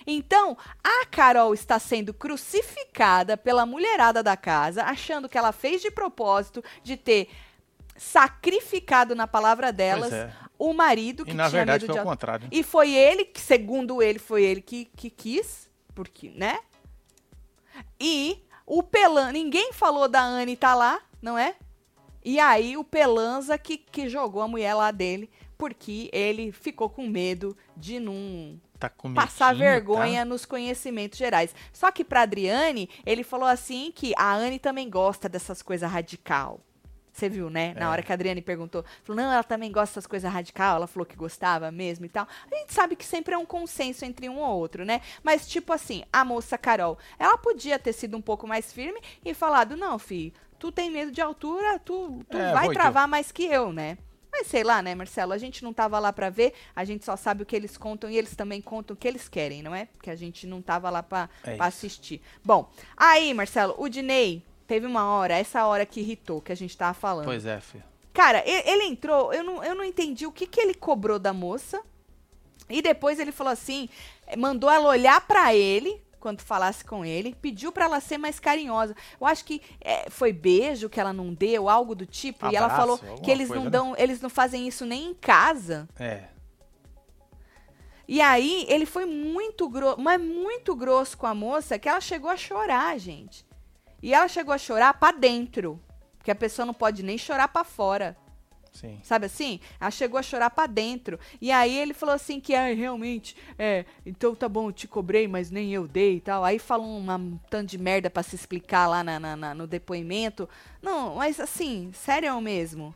Então, a Carol está sendo crucificada pela mulherada da casa, achando que ela fez de propósito de ter sacrificado na palavra delas é. o marido que e, na tinha verdade, medo foi de... ao contrário. E foi ele, que, segundo ele, foi ele que, que quis, porque, né? E o Pelan, ninguém falou da Anne tá lá, não é? E aí o Pelanza que, que jogou a mulher lá dele, porque ele ficou com medo de não tá passar vergonha tá? nos conhecimentos gerais. Só que para Adriane, ele falou assim que a Anne também gosta dessas coisas radical. Você viu, né? É. Na hora que a Adriane perguntou, falou, não, ela também gosta dessas coisas radical, ela falou que gostava mesmo e tal. A gente sabe que sempre é um consenso entre um ou outro, né? Mas, tipo assim, a moça Carol, ela podia ter sido um pouco mais firme e falado, não, filho, tu tem medo de altura, tu, tu é, vai travar mais que eu, né? Mas sei lá, né, Marcelo? A gente não tava lá para ver, a gente só sabe o que eles contam e eles também contam o que eles querem, não é? Porque a gente não tava lá pra, é assistir. Bom, aí, Marcelo, o Dinei Teve uma hora, essa hora que irritou, que a gente tava falando. Pois é, filho. Cara, ele, ele entrou, eu não, eu não entendi o que, que ele cobrou da moça. E depois ele falou assim, mandou ela olhar para ele quando falasse com ele, pediu para ela ser mais carinhosa. Eu acho que é, foi beijo que ela não deu, algo do tipo. Abraço, e ela falou que eles coisa, não né? dão, né? eles não fazem isso nem em casa. É. E aí ele foi muito grosso, mas muito grosso com a moça que ela chegou a chorar, gente. E ela chegou a chorar para dentro. Porque a pessoa não pode nem chorar para fora. Sim. Sabe assim? Ela chegou a chorar para dentro. E aí ele falou assim que ah, realmente, é, então tá bom, eu te cobrei, mas nem eu dei e tal. Aí falou uma um tanto de merda para se explicar lá na, na, na, no depoimento. Não, mas assim, sério mesmo.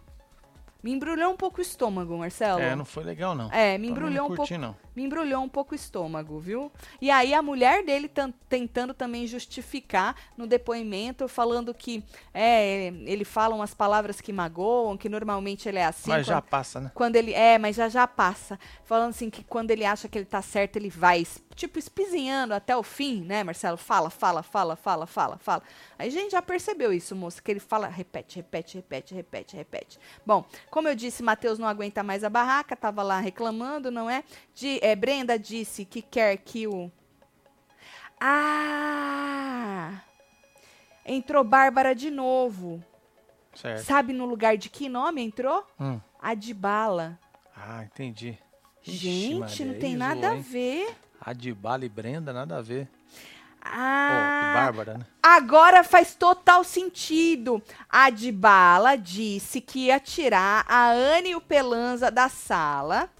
Me embrulhou um pouco o estômago, Marcelo. É, não foi legal, não. É, me embrulhou um pouco. Não. Me embrulhou um pouco o estômago, viu? E aí a mulher dele tentando também justificar no depoimento, falando que é, ele fala umas palavras que magoam, que normalmente ele é assim. Mas quando, já passa, né? Quando ele. É, mas já já passa. Falando assim que quando ele acha que ele tá certo, ele vai tipo, espizinhando até o fim, né, Marcelo? Fala, fala, fala, fala, fala, fala. Aí a gente já percebeu isso, moça, que ele fala, repete, repete, repete, repete, repete. Bom, como eu disse, Matheus não aguenta mais a barraca, tava lá reclamando, não é? De, é Brenda disse que quer que o. Ah! Entrou Bárbara de novo. Certo. Sabe no lugar de que nome entrou? Hum. Adibala. Ah, entendi. Gente, Ixi, não tem nada a ver. Adibala e Brenda, nada a ver. Ah, oh, Bárbara, né? Agora faz total sentido. A Adibala disse que ia tirar a Anne e o Pelanza da sala.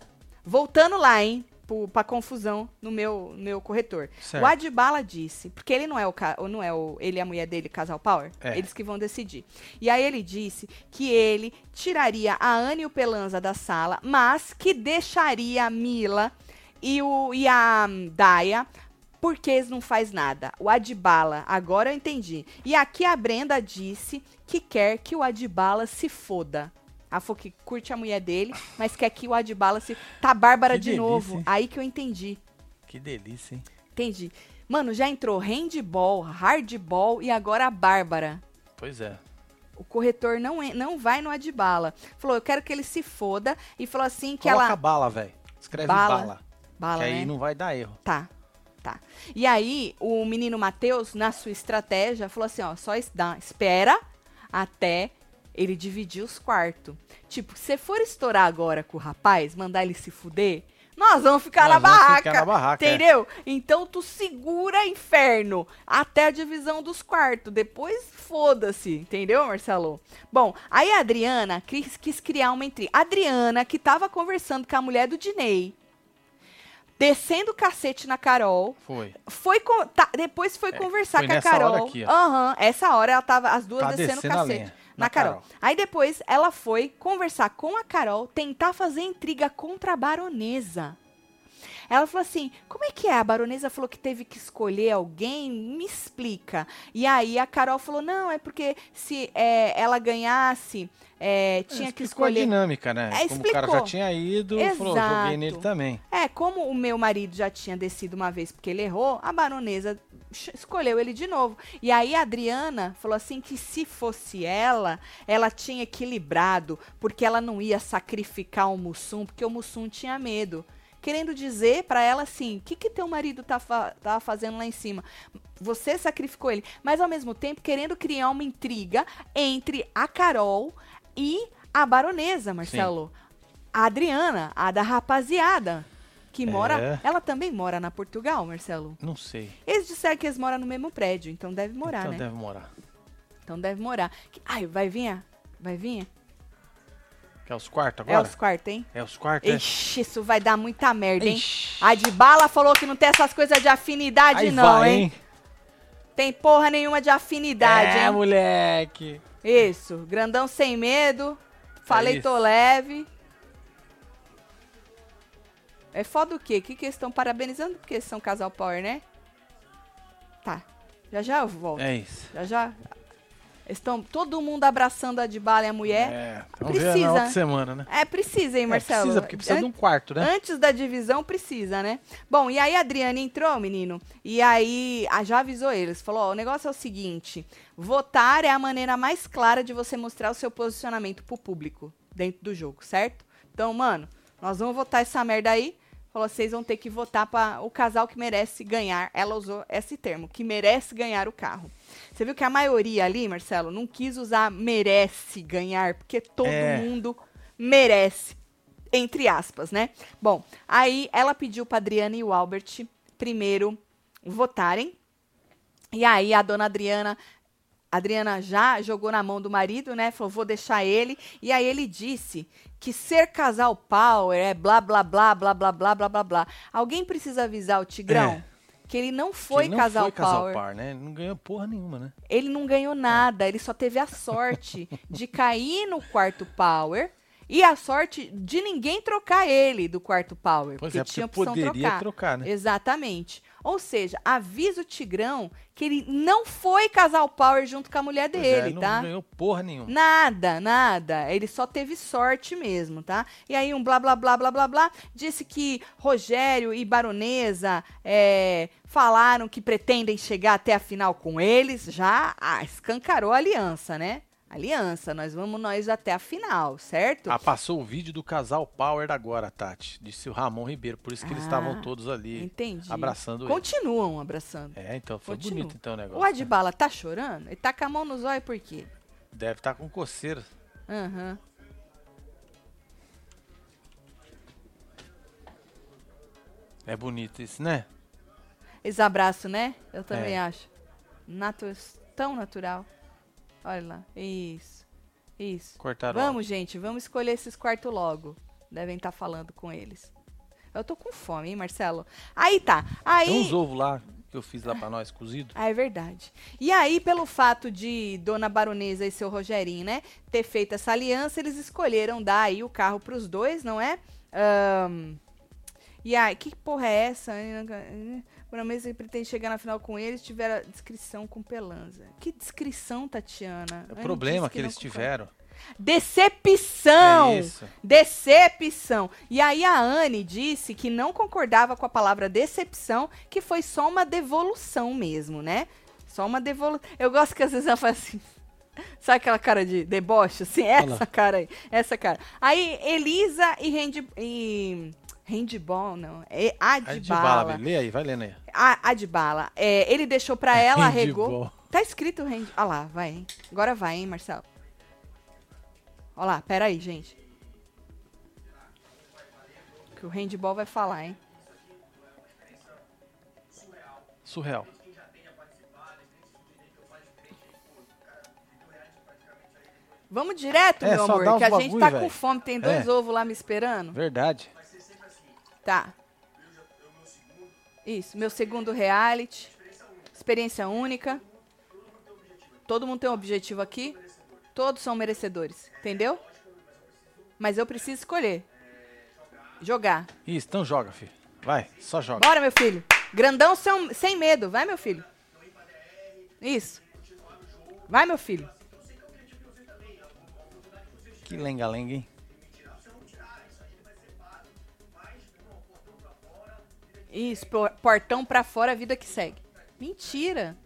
Voltando lá, hein? Pra confusão no meu, meu corretor. Certo. O Adibala disse, porque ele não é o não é o ele e a mulher dele, casal power, é. eles que vão decidir. E aí ele disse que ele tiraria a Anne e o Pelanza da sala, mas que deixaria a Mila e, o, e a Daya, porque eles não faz nada. O Adibala, agora eu entendi. E aqui a Brenda disse que quer que o Adibala se foda. A falou que curte a mulher dele, mas quer que o Adibala se. Tá Bárbara que de delícia, novo. Hein? Aí que eu entendi. Que delícia, hein? Entendi. Mano, já entrou handball, hardball e agora a Bárbara. Pois é. O corretor não, não vai no Adibala. Falou, eu quero que ele se foda. E falou assim que Coloca ela. bala, velho. Escreve bala. bala. Bala, que né? aí não vai dar erro. Tá. Tá. E aí, o menino Matheus, na sua estratégia, falou assim: ó, só dá, espera até ele dividir os quartos. Tipo, se for estourar agora com o rapaz, mandar ele se fuder, nós vamos ficar, nós na, vamos barraca, ficar na barraca. É. Entendeu? É. Então tu segura inferno até a divisão dos quartos. Depois foda-se. Entendeu, Marcelo? Bom, aí a Adriana quis, quis criar uma intriga. Adriana, que tava conversando com a mulher do Dinei, descendo o cacete na Carol. Foi. Foi tá, depois foi é, conversar foi com a Carol. Aham, uhum, essa hora ela tava as duas tá descendo o cacete na, na Carol. Carol. Aí depois ela foi conversar com a Carol, tentar fazer intriga contra a baronesa. Ela falou assim: como é que é? A baronesa falou que teve que escolher alguém? Me explica. E aí a Carol falou: não, é porque se é, ela ganhasse. É, tinha que escolher. a dinâmica, né? É, como o cara já tinha ido, Exato. falou, joguei nele também. É, como o meu marido já tinha descido uma vez porque ele errou, a baronesa escolheu ele de novo. E aí a Adriana falou assim que se fosse ela, ela tinha equilibrado, porque ela não ia sacrificar o Mussum, porque o Mussum tinha medo querendo dizer para ela assim: o que, que teu marido tá, fa tá fazendo lá em cima? Você sacrificou ele. Mas ao mesmo tempo querendo criar uma intriga entre a Carol e a baronesa, Marcelo. Sim. A Adriana, a da rapaziada. Que mora. É. Ela também mora na Portugal, Marcelo? Não sei. Eles disseram que eles moram no mesmo prédio, então deve morar, então né? Deve morar. Então deve morar. Ai, vai vir? Vai vir? É os quartos agora? É os quartos, hein? É os quartos, é? Ixi, isso vai dar muita merda, hein? Ixi. A de bala falou que não tem essas coisas de afinidade, Aí não, vai, hein? hein? Tem porra nenhuma de afinidade, é, hein? É, moleque. Isso, grandão sem medo. Falei, é tô leve. É foda o quê? Que que eles estão parabenizando? Porque eles são casal power, né? Tá. Já já eu volto. É isso. Já já. Estão todo mundo abraçando a Dybala e a mulher. É, precisa. Ver outra semana, né? É, precisa, hein, Marcelo? É, precisa, porque precisa An de um quarto, né? Antes da divisão, precisa, né? Bom, e aí a Adriana entrou, menino, e aí a, já avisou eles. Falou, ó, o negócio é o seguinte, votar é a maneira mais clara de você mostrar o seu posicionamento pro público dentro do jogo, certo? Então, mano, nós vamos votar essa merda aí, falou: vocês vão ter que votar para o casal que merece ganhar. Ela usou esse termo, que merece ganhar o carro. Você viu que a maioria ali, Marcelo, não quis usar merece ganhar, porque todo é. mundo merece, entre aspas, né? Bom, aí ela pediu para Adriana e o Albert primeiro votarem. E aí a dona Adriana Adriana já jogou na mão do marido, né? Falou, vou deixar ele. E aí ele disse que ser casal power é blá, blá, blá, blá, blá, blá, blá, blá, blá. Alguém precisa avisar o Tigrão? É. Que ele não foi ele não casal foi casal power. Par, né? Ele não ganhou porra nenhuma, né? Ele não ganhou nada. Ele só teve a sorte de cair no quarto power e a sorte de ninguém trocar ele do quarto power. Pois porque é, porque tinha opção poderia trocar. trocar, né? Exatamente. Ou seja, avisa o Tigrão que ele não foi casal power junto com a mulher pois dele, é, não tá? Não ganhou porra nenhuma. Nada, nada. Ele só teve sorte mesmo, tá? E aí um blá, blá, blá, blá, blá, blá, disse que Rogério e Baronesa é, falaram que pretendem chegar até a final com eles. Já ah, escancarou a aliança, né? Aliança. Nós vamos nós até a final, certo? Ah, passou o vídeo do casal Power agora, Tati. Disse o Ramon Ribeiro. Por isso que ah, eles estavam ah, todos ali entendi. abraçando Continuam ele. abraçando. É, então foi Continuam. bonito então o negócio. O Adbala né? tá chorando? Ele tá com a mão nos olhos por quê? Deve estar tá com coceira. Aham. Uhum. É bonito isso, né? Esse abraço, né? Eu também é. acho. Natu tão natural. Olha lá. Isso. Isso. Cortaram. Vamos, gente, vamos escolher esses quartos logo. Devem estar tá falando com eles. Eu tô com fome, hein, Marcelo? Aí tá. Aí... Tem uns ovos lá que eu fiz lá para nós, cozido. Ah, é verdade. E aí, pelo fato de Dona Baronesa e seu Rogerinho, né, ter feito essa aliança, eles escolheram dar aí o carro pros dois, não é? Um... E aí, que porra é essa? Que pretende chegar na final com eles tiveram descrição com Pelanza. Que descrição, Tatiana? É o problema que, que eles tiveram. Decepção! É decepção! E aí a Anne disse que não concordava com a palavra decepção, que foi só uma devolução mesmo, né? Só uma devolução. Eu gosto que às vezes ela faz assim. Sabe aquela cara de deboche? Assim, essa Olá. cara aí. Essa cara. Aí Elisa e, Randy, e Handball, não. É Adbala. Lê aí, vai lendo aí. A, Adbala. É, ele deixou pra ela, regou. Tá escrito hand... Olha lá, vai, hein? Agora vai, hein, Marcelo? Olha lá, pera aí, gente. Que o handball vai falar, hein? Surreal. Vamos direto, É, meu amor, que a uns gente bagulho, tá com velho. fome. Tem dois É. ovos lá me esperando. Verdade. Tá. Isso, meu segundo reality. Experiência única. Todo mundo tem um objetivo aqui. Todos são merecedores, entendeu? Mas eu preciso escolher. Jogar. Isso, então joga, filho. Vai, só joga. Bora, meu filho. Grandão sem, sem medo. Vai, meu filho. Isso. Vai, meu filho. Que lenga-lenga, hein? Isso, por- portão pra fora, a vida que segue. Mentira.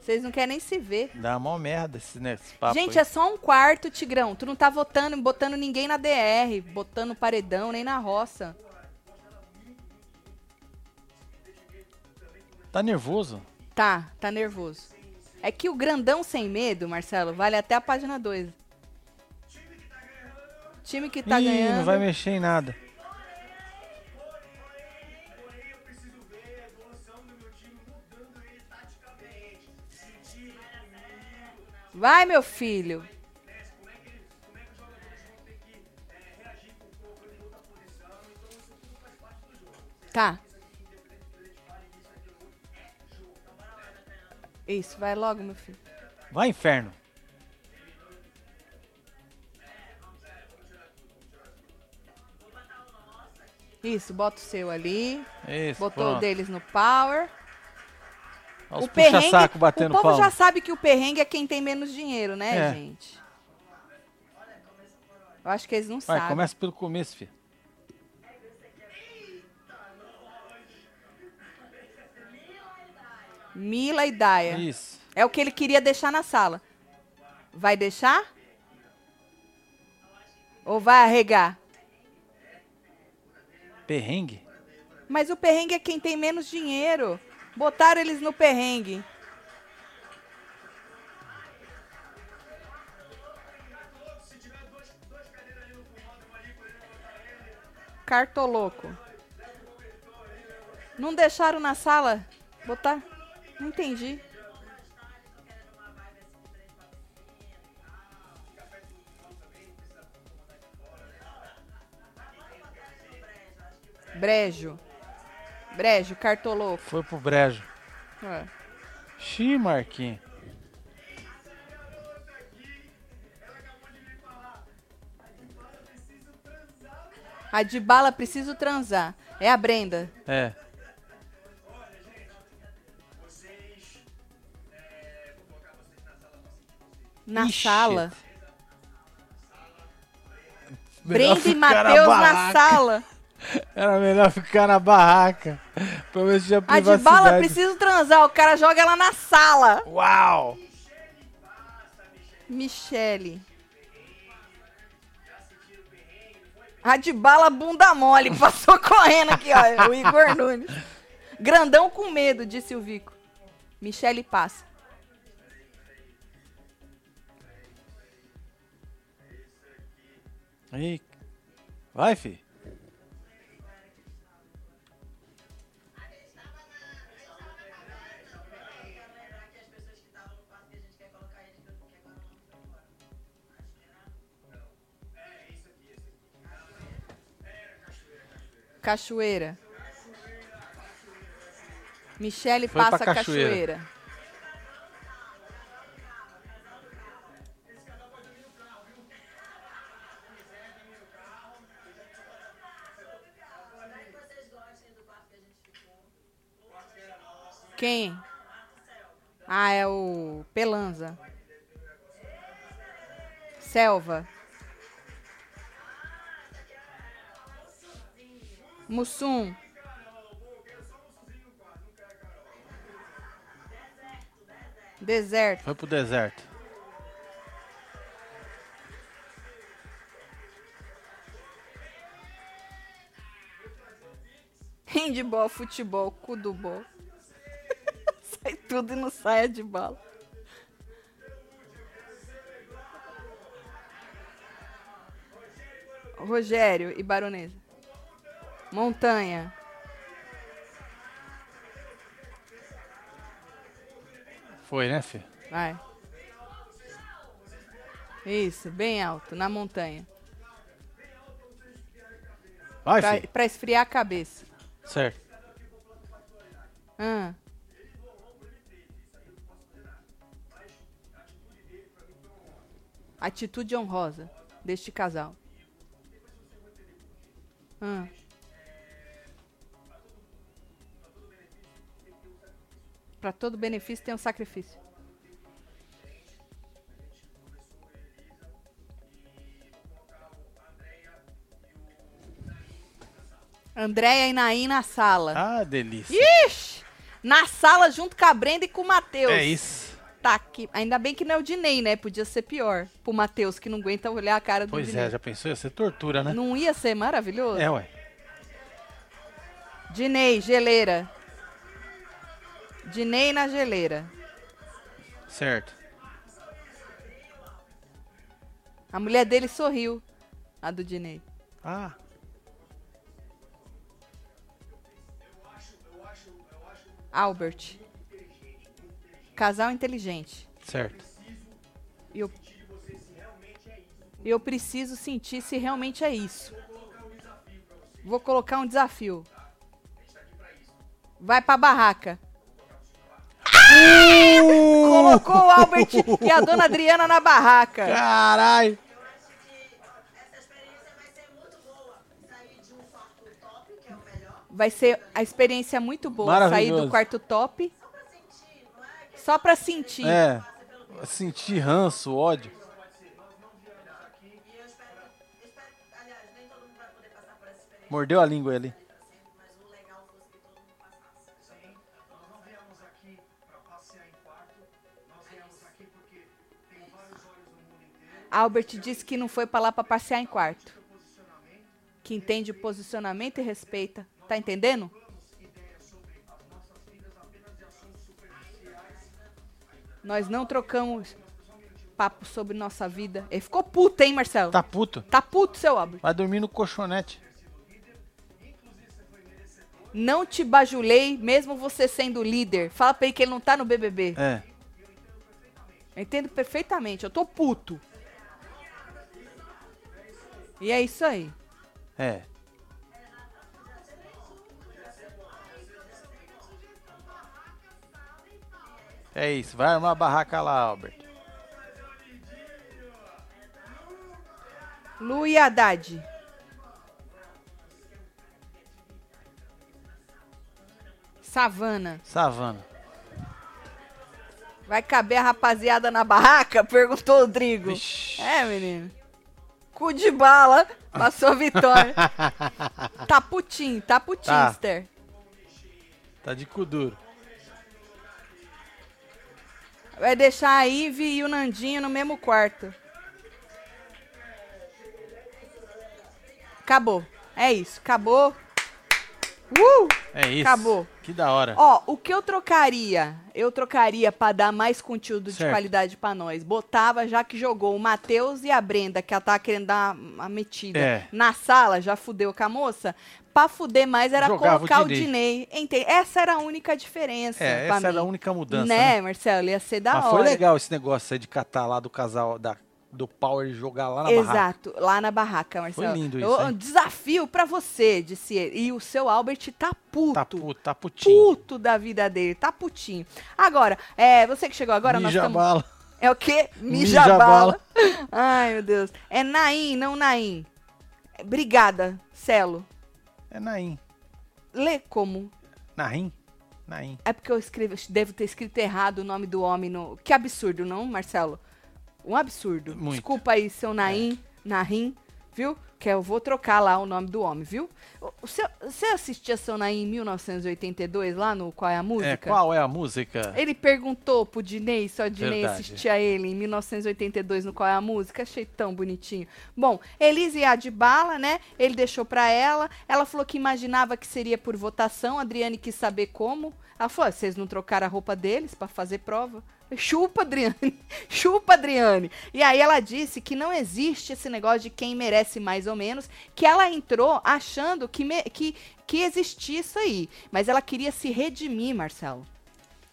Vocês não querem nem se ver. Dá mó merda esse, né, esse papo Gente, aí. é só um quarto, Tigrão. Tu não tá votando, botando ninguém na DR, botando paredão, nem na roça. Tá nervoso? Tá, tá nervoso. É que o grandão sem medo, Marcelo, vale até a página 2. Time que tá Ih, ganhando. não vai mexer em nada. Vai, meu filho. Tá. Isso, vai logo, meu filho. Vai, inferno. Isso, bota o seu ali. Isso, Botou o pronto. deles no power. Os o perrengue, puxa-saco batendo o povo palma. já sabe que o perrengue é quem tem menos dinheiro, né, É. gente? Eu acho que eles não Vai, sabem. começa pelo começo, filho. Mila e Daya. Isso. É o que ele queria deixar na sala. Vai deixar? Ou vai arregar? Perrengue? Mas o perrengue é quem tem menos dinheiro. Botaram eles no perrengue. Cartoloco. Não deixaram na sala? Botar? Não entendi. Brejo. Brejo, cartoloco. Foi pro brejo. É. Xiii, Marquinhos. A de bala preciso transar. É a Brenda. É. Na Ixi. sala. Brenda e Matheus na sala. Era melhor ficar na barraca. Pra ver se tinha A de privacidade. bala preciso transar. O cara joga ela na sala. Uau! Michele. A de bala bunda mole. Passou correndo aqui, ó. O Igor Nunes. Grandão com medo, disse o Vico. Michele passa. Aí. Vai, fi. Cachoeira. Michele Foi passa cachoeira. cachoeira. Quem? Ah, é o Pelanza. Selva. Mussum. Deserto. Foi pro deserto. Handball, futebol, cu do bol. sai tudo e não saia de bala. Rogério e Baronesa. Montanha. Foi, né, Fê? Vai. Isso, bem alto, na montanha. Vai, pra, Fê. pra esfriar a cabeça. Certo. Ah. Atitude honrosa deste casal. Ah. Para todo benefício tem um sacrifício. Andréia e Naim na sala. Ah, delícia. Ixi! Na sala junto com a Brenda e com o Matheus. É isso. Tá aqui. Ainda bem que não é o Dinei, né? Podia ser pior. Pro Matheus, que não aguenta olhar a cara do Pois Dinei. é, já pensou? Ia ser tortura, né? Não ia ser maravilhoso? É, ué. Dinei, geleira. Dinei na geleira. Certo. A mulher dele sorriu. A do Dinei. Ah, Albert. Casal inteligente. certo. Eu, eu preciso sentir se realmente é isso. Vou colocar um desafio. Vai pra barraca. Colocou o Albert e a dona Adriana na barraca. Caralho! Vai ser a experiência muito boa. Sair do quarto top só pra sentir, é? sentir. Ranço, ódio. Mordeu a língua ali. Albert disse que não foi pra lá pra passear em quarto. Que entende o posicionamento e respeita. Tá entendendo? Nós não trocamos papo sobre nossa vida. Ele ficou puto, hein, Marcelo? Tá puto. Tá puto, seu Albert. Vai dormir no colchonete. Não te bajulei, mesmo você sendo líder. Fala pra ele que ele não tá no BBB. É. Eu entendo perfeitamente. Eu tô puto. E é isso aí. É. É isso, vai armar a barraca lá, Albert. Lu e Haddad. Savana. Savana. Vai caber a rapaziada na barraca? Perguntou o Rodrigo. Vixe. É, menino. Cu de bala. Passou a vitória. tá putinho, tá Tá. putinster. Tá de cu duro. Vai deixar a Ive e o Nandinho no mesmo quarto. Acabou. É isso, acabou. Uh! É isso. Acabou. Que da hora. Ó, o que eu trocaria? Eu trocaria pra dar mais conteúdo de Certo. qualidade pra nós. Botava, já que jogou o Matheus e a Brenda, que ela tava querendo dar uma metida É. na sala, já fudeu com a moça. Pra fuder mais era Jogava colocar o. Dinei. Ente- Essa era a única diferença. É, essa era a mim. única mudança. Né, Né? Marcelo? Ia ser da Mas hora. foi legal esse negócio aí de catar lá do casal, da, do Power jogar lá na barraca. Exato, lá na barraca, Marcelo. lindo isso? Um desafio pra você, disse ele. E o seu Albert tá puto. Tá puto, tá putinho. puto da vida dele, tá putinho. Agora, é, você que chegou agora, nós Mija estamos... bala. É o quê? Mija Mijabala. Ai, meu Deus. É Naim, não Naim. Obrigada, Celo. É Naim. Lê como. Naim? Naim. É porque eu escrevo, devo ter escrito errado o nome do homem no. Que absurdo, não, Marcelo? Um absurdo. Muito. Desculpa aí, seu Naim, Naim, viu? Que eu vou trocar lá o nome do homem, viu? Seu- Você assistia seu Naim em 1982 lá no Qual é a Música? É, qual é a música? Ele perguntou pro Dinei se o Dinei Verdade. assistia ele em 1982 no Qual é a Música. Achei tão bonitinho. Bom, Elise ia de bala, né? Ele deixou pra ela. Ela falou que imaginava que seria por votação. A Adriane quis saber como. Ela falou: "Ah, vocês não trocaram a roupa deles pra fazer prova? Chupa, Adriane. Chupa, Adriane. E aí ela disse que não existe esse negócio de quem merece mais ou menos, que ela entrou achando que, me, que, que existia isso aí. Mas ela queria se redimir, Marcelo,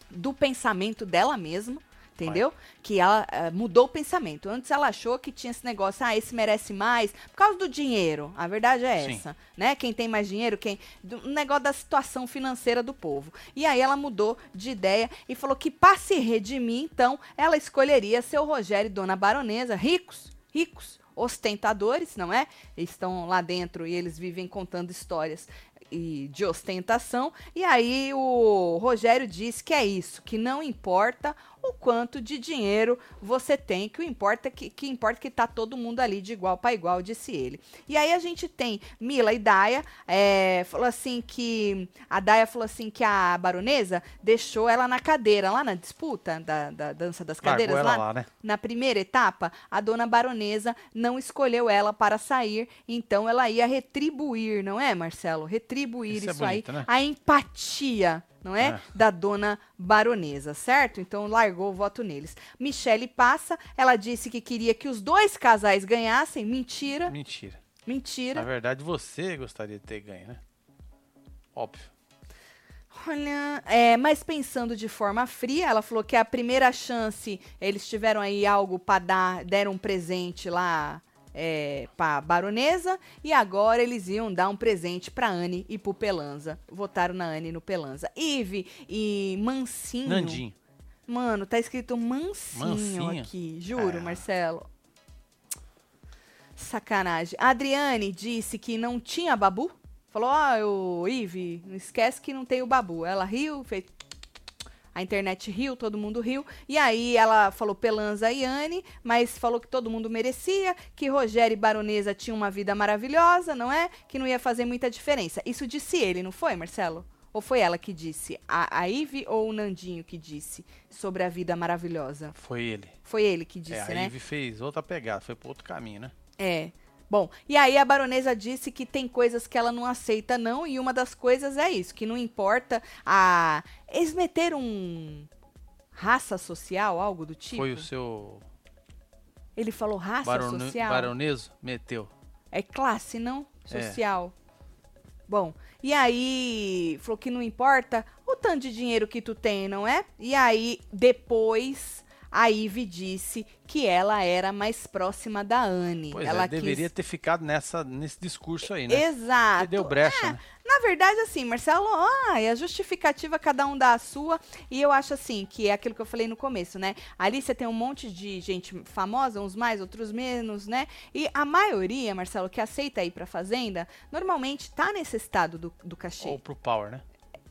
do pensamento dela mesma entendeu? Vai. Que ela uh, mudou o pensamento. Antes ela achou que tinha esse negócio, ah, esse merece mais, por causa do dinheiro. A verdade é Sim. essa, né? Quem tem mais dinheiro, quem. Um negócio da situação financeira do povo. E aí ela mudou de ideia e falou que para se redimir, então, ela escolheria seu Rogério e Dona Baronesa, ricos, ricos, ostentadores, não é? Estão lá dentro e eles vivem contando histórias e de ostentação. E aí o Rogério diz que é isso, que não importa o quanto de dinheiro você tem, que o importa que, que importa que tá todo mundo ali de igual para igual, disse ele. E aí a gente tem Mila e Daia, é, falou assim que a Daia falou assim que a baronesa deixou ela na cadeira lá na disputa da, da dança das cadeiras lá, lá né? na primeira etapa, a dona baronesa não escolheu ela para sair, então ela ia retribuir, não é, Marcelo? Retribuir isso, é isso é bonito, aí, né? a empatia não é? é? Da dona baronesa, certo? Então largou o voto neles. Michele passa, ela disse que queria que os dois casais ganhassem. Mentira. Mentira. Mentira. Na verdade, você gostaria de ter ganho, né? Óbvio. Olha, é, mas pensando de forma fria, ela falou que a primeira chance, eles tiveram aí algo para dar, deram um presente lá é, para baronesa e agora eles iam dar um presente para Anne e pro Pelanza. Votaram na Anne e no Pelanza. Ive e Mansinho. Nandinho. Mano, tá escrito Mansinho, Mansinho. aqui. Juro, é. Marcelo. Sacanagem. A Adriane disse que não tinha babu. Falou, ó, oh, Ive, não esquece que não tem o babu. Ela riu, fez a internet riu, todo mundo riu. E aí ela falou Pelanza e Anne, mas falou que todo mundo merecia, que Rogério e Baronesa tinham uma vida maravilhosa, não é? Que não ia fazer muita diferença. Isso disse ele, não foi, Marcelo? Ou foi ela que disse? A, a Ive ou o Nandinho que disse sobre a vida maravilhosa? Foi ele. Foi ele que disse, é, a né? A Ive fez outra pegada, foi para outro caminho, né? É. Bom, e aí a baronesa disse que tem coisas que ela não aceita, não, e uma das coisas é isso, que não importa a. Eles meteram um. raça social, algo do tipo? Foi o seu. Ele falou raça Barone... social? Baroneso? Meteu. É classe, não? É. Social. É. Bom, e aí falou que não importa o tanto de dinheiro que tu tem, não é? E aí depois a Ive disse que ela era mais próxima da Anne. Pois ela é, deveria ter ficado nessa, nesse discurso aí, né? Exato. Você deu brecha, é, né? Na verdade, assim, Marcelo, ah, a justificativa cada um dá a sua. E eu acho assim, que é aquilo que eu falei no começo, né? Ali você tem um monte de gente famosa, uns mais, outros menos, né? E a maioria, Marcelo, que aceita ir pra fazenda, normalmente tá nesse estado do, do cachê. Ou pro power, né?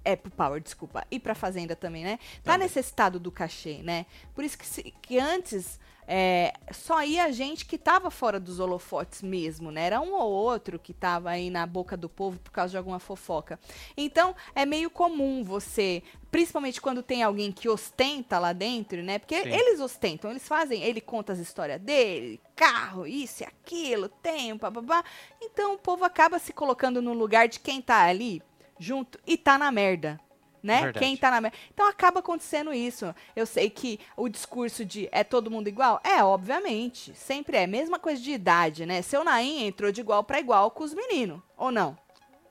É, pro Power, desculpa. E pra Fazenda também, né? Tá também. necessitado do cachê, né? Por isso que, se, que antes é, só ia gente que tava fora dos holofotes mesmo, né? Era um ou outro que tava aí na boca do povo por causa de alguma fofoca. Então, é meio comum você, principalmente quando tem alguém que ostenta lá dentro, né? Porque Sim. eles ostentam, eles fazem, ele conta as histórias dele, carro, isso e aquilo, tempo, babá. Então, o povo acaba se colocando no lugar de quem tá ali junto e tá na merda. Né? Verdade. Quem tá na merda. Então acaba acontecendo isso. Eu sei que o discurso de é todo mundo igual? É, obviamente. Sempre é. Mesma coisa de idade, né? Seu Naim entrou de igual para igual com os meninos. Ou não?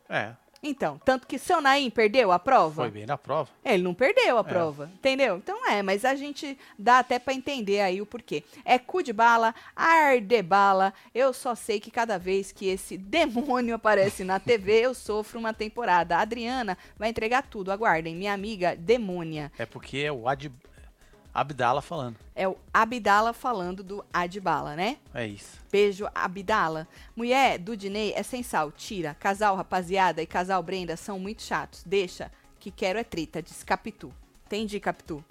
É. Então, tanto que seu Naim perdeu a prova. Foi bem na prova. Ele não perdeu a é. prova, entendeu? Então é, mas a gente dá até para entender aí o porquê. É cu de bala, ar de bala. Eu só sei que cada vez que esse demônio aparece na TV, eu sofro uma temporada. A Adriana vai entregar tudo, aguardem. Minha amiga demônia. É porque é o ad Abdala falando. É o Abdala falando do Adbala, né? É isso. Beijo, Abdala. Mulher do Dinei é sem sal, tira. Casal Rapaziada e casal Brenda são muito chatos. Deixa, que quero é treta, diz Capitu. Entendi, Capitu.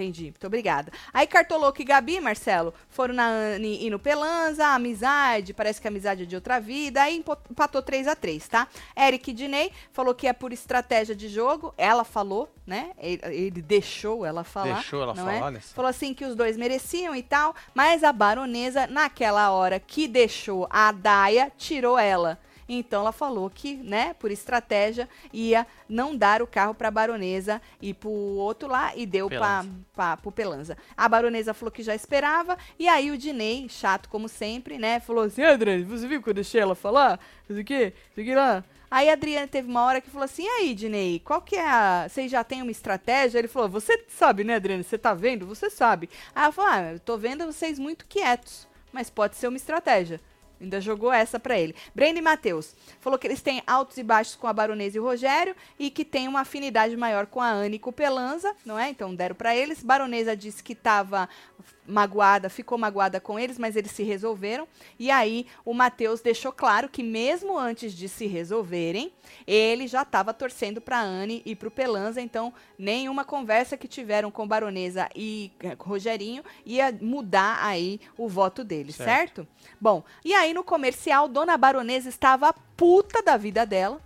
Entendi, muito obrigada. Aí Cartoloco e Gabi, Marcelo, foram na Anne e no Pelanza, amizade, parece que a amizade é de outra vida, aí empatou 3 a 3 tá? Eric Diney falou que é por estratégia de jogo, ela falou, né? Ele, ele deixou ela falar. Deixou ela falar, é? olha só. Falou assim que os dois mereciam e tal, mas a baronesa, naquela hora que deixou a Daia, tirou ela. Então ela falou que, né, por estratégia, ia não dar o carro para a baronesa e pro outro lá e deu para pro Pelanza. A baronesa falou que já esperava e aí o Dinei, chato como sempre, né, falou assim: Adriane, você viu que eu deixei ela falar? Isso aqui, isso aqui lá. Aí a Adriana teve uma hora que falou assim: e aí, Dinei, qual que é a. Vocês já têm uma estratégia? Ele falou: você sabe, né, Adriana? Você tá vendo? Você sabe. Aí ela falou: ah, eu tô vendo vocês muito quietos, mas pode ser uma estratégia. Ainda jogou essa para ele. Brenda Matheus falou que eles têm altos e baixos com a Baronesa e o Rogério e que tem uma afinidade maior com a Anne e com o Pelanza, não é? Então deram para eles. Baronesa disse que estava magoada, ficou magoada com eles, mas eles se resolveram. E aí o Matheus deixou claro que mesmo antes de se resolverem, ele já estava torcendo para Anne e para o Pelanza, então nenhuma conversa que tiveram com Baronesa e eh, Rogerinho ia mudar aí o voto deles, certo? certo? Bom, e aí no comercial, Dona Baronesa estava puta da vida dela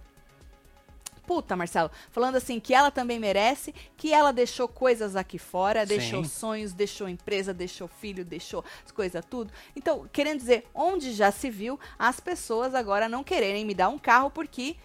puta, Marcelo, falando assim que ela também merece, que ela deixou coisas aqui fora, Sim. deixou sonhos, deixou empresa, deixou filho, deixou as coisas tudo. Então, querendo dizer, onde já se viu as pessoas agora não quererem me dar um carro porque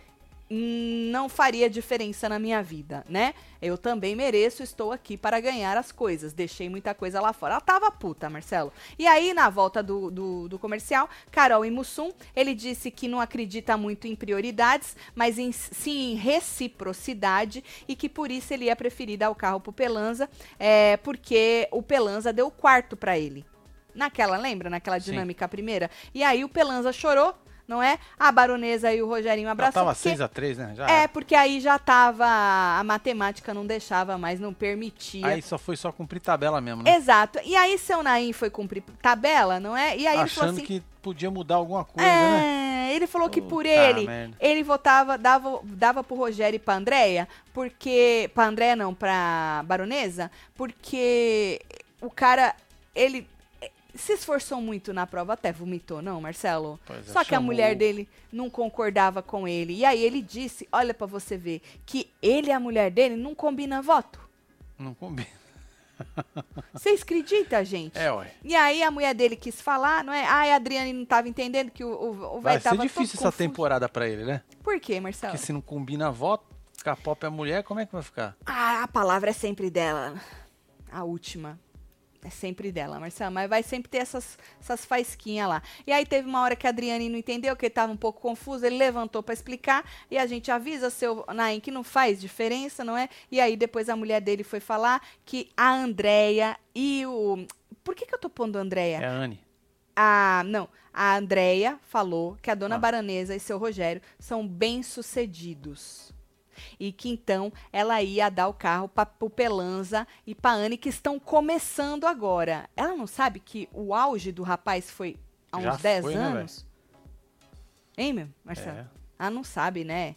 não faria diferença na minha vida, né? Eu também mereço, estou aqui para ganhar as coisas. Deixei muita coisa lá fora. Ela tava puta, Marcelo. E aí, na volta do, do, do comercial, Carol e Mussum, ele disse que não acredita muito em prioridades, mas em, sim em reciprocidade e que por isso ele ia preferir dar o carro pro Pelanza, é, porque o Pelanza deu o quarto para ele. Naquela, lembra? Naquela dinâmica sim. primeira? E aí o Pelanza chorou, não é? A baronesa e o Rogerinho abraçou. Já tava 6 a 3 né? Já é, porque aí já tava. A matemática não deixava mais, não permitia. Aí só foi só cumprir tabela mesmo, né? Exato. E aí seu Naim foi cumprir tabela, não é? E aí Achando assim, que podia mudar alguma coisa, é, né? Ele falou que por ele, merda. ele votava, dava, dava pro Rogério e pra Andréia, porque. Pra Andréia não, pra baronesa, porque o cara. Ele se esforçou muito na prova, até vomitou, não, Marcelo? Pois é, Só que chamou... a mulher dele não concordava com ele. E aí ele disse, olha para você ver, que ele e a mulher dele não combina voto. Não combina. Vocês acreditam, gente? É, ué. E aí a mulher dele quis falar, não é? Ai, a Adriane não tava entendendo que o, o, o Vai ser difícil essa temporada para ele, né? Por quê, Marcelo? Porque se não combina voto, ficar pop é mulher, como é que vai ficar? Ah, a palavra é sempre dela. A última. É sempre dela, Marcela, mas vai sempre ter essas, essas faisquinhas lá. E aí teve uma hora que a Adriane não entendeu, que estava um pouco confuso, ele levantou para explicar e a gente avisa seu Naim que não faz diferença, não é? E aí depois a mulher dele foi falar que a Andréia e o... Por que, que eu tô pondo Andréia? É a Anne. A, não, a Andréia falou que a dona ah. Baronesa e seu Rogério são bem-sucedidos e que então ela ia dar o carro para o Pelanza e para Anne que estão começando agora. Ela não sabe que o auge do rapaz foi há uns Já 10 foi, né, anos? Né, hein, meu, Marcelo? É. Ela não sabe, né?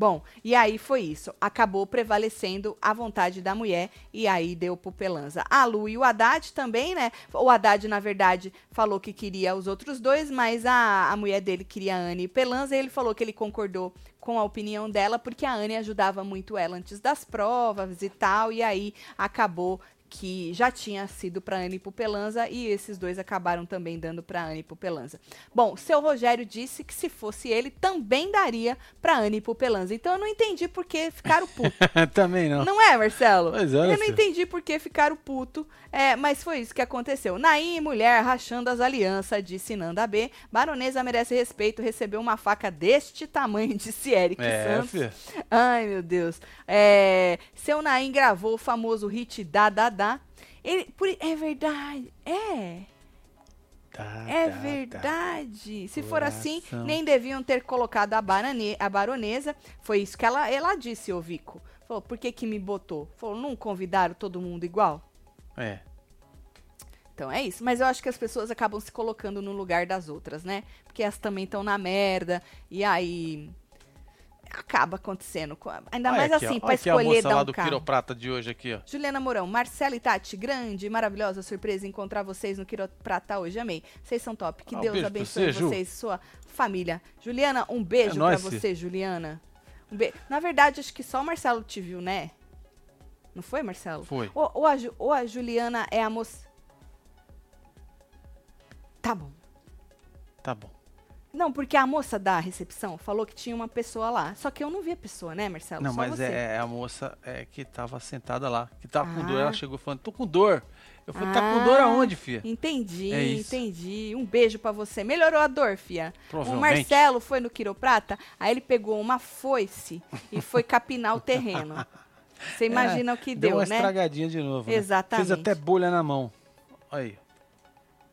Bom, e aí foi isso. Acabou prevalecendo a vontade da mulher e aí deu pro Pelanza. A Lu e o Haddad também, né? O Haddad, na verdade, falou que queria os outros dois, mas a, a mulher dele queria a Anne e Pelanza. E ele falou que ele concordou com a opinião dela, porque a Anne ajudava muito ela antes das provas e tal, e aí acabou que já tinha sido para Anne Pupelanza e esses dois acabaram também dando para Anne Pupelanza. Bom, seu Rogério disse que se fosse ele também daria para Anne Pupelanza. Então eu não entendi por que ficaram puto. também não. Não é, Marcelo? Pois é, eu não entendi por que ficaram puto, é, mas foi isso que aconteceu. Naim, mulher rachando as alianças, disse Nanda B. Baronesa merece respeito, recebeu uma faca deste tamanho, disse Eric é, Santos. Filho. Ai, meu Deus. É, seu Naim gravou o famoso hit da da da. Ele, por, é verdade. É. Tá, é tá, verdade. Tá. Se for assim, nem deviam ter colocado a, barane, a baronesa. Foi isso que ela, ela disse, ô Vico. Falou, por que que me botou? Falou, não convidaram todo mundo igual? É. Então é isso. Mas eu acho que as pessoas acabam se colocando no lugar das outras, né? Porque elas também estão na merda. E aí acaba acontecendo. Ainda mais aqui, assim, ó. pra escolher dar um do carro. quiroprata de hoje aqui, ó. Juliana Mourão, Marcela e Tati, grande maravilhosa surpresa encontrar vocês no quiroprata hoje. Amei. Vocês são top. Que ah, Deus abençoe você, vocês, sua família. Juliana, um beijo é pra você, Juliana. Um be... Na verdade, acho que só o Marcelo te viu, né? Não foi, Marcelo? Foi. Ou, ou, a, ou a Juliana é a moça. Tá bom. Tá bom. Não, porque a moça da recepção falou que tinha uma pessoa lá. Só que eu não vi a pessoa, né, Marcelo? Não, Só mas você. é a moça é, que tava sentada lá, que tava com Ah. dor. Ela chegou falando, tô com dor. Eu falei, tá com Ah, dor aonde, filha? Entendi, É entendi. Um beijo pra você. Melhorou a dor, fia. O. Marcelo foi no quiroprata, aí ele pegou uma foice e foi capinar o terreno. Você imagina É, o que deu deu, uma né? estragadinha de novo. né? Exatamente. Fez até bolha na mão. Aí.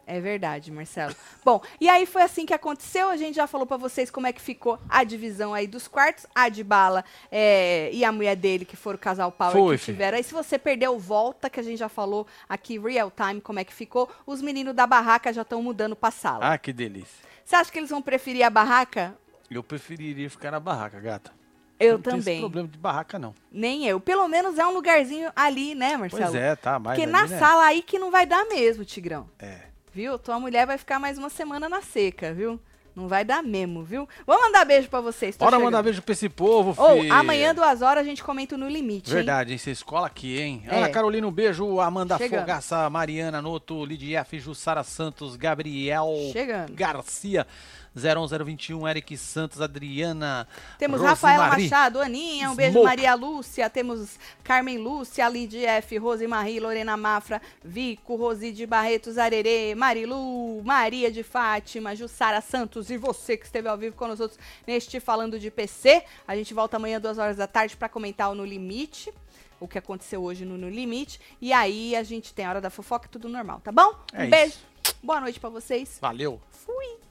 É verdade, Marcelo. Bom, e aí foi assim que aconteceu. A gente já falou pra vocês como é que ficou a divisão aí dos quartos. A de bala é, e a mulher dele, que foram o casal Power Foi, que filho. tiveram. Aí se você perdeu, volta, que a gente já falou aqui real time como é que ficou. Os meninos da barraca já estão mudando pra sala. Ah, que delícia. Você acha que eles vão preferir a barraca? Eu preferiria ficar na barraca, gata. Eu não Tem esse também. problema de barraca, não. Nem eu. Pelo menos é um lugarzinho ali, né, Marcelo? Pois é, tá. Mas Porque na né? sala aí que não vai dar mesmo, Tigrão. É. Viu? Tua mulher vai ficar mais uma semana na seca, viu? Não vai dar mesmo, viu? Vamos mandar beijo pra vocês. Bora chegando. mandar beijo pra esse povo, Ou filho. amanhã, duas horas, a gente comenta no limite? Verdade, hein? Você escola aqui, hein? É. Ana Carolina, um beijo. Amanda Chegando. Fogaça, Mariana Noto, Lidia F, Jussara Santos, Gabriel Chegando. Garcia, 01021, Eric Santos, Adriana. Temos Rafael Rosemary. Machado, Aninha, um beijo, Smoke. Maria Lúcia, temos Carmen Lúcia, Lid F, Rosemarie, Lorena Mafra, Vico, Rosi de Barretos, Arerê, Marilu, Maria de Fátima, Jussara Santos e você que esteve ao vivo com nós outros neste Falando de PC. A gente volta amanhã, duas horas da tarde, para comentar o No Limite, o que aconteceu hoje no No Limite. E aí a gente tem a hora da fofoca e tudo normal, tá bom? É um isso. beijo, boa noite para vocês. Valeu. Fui!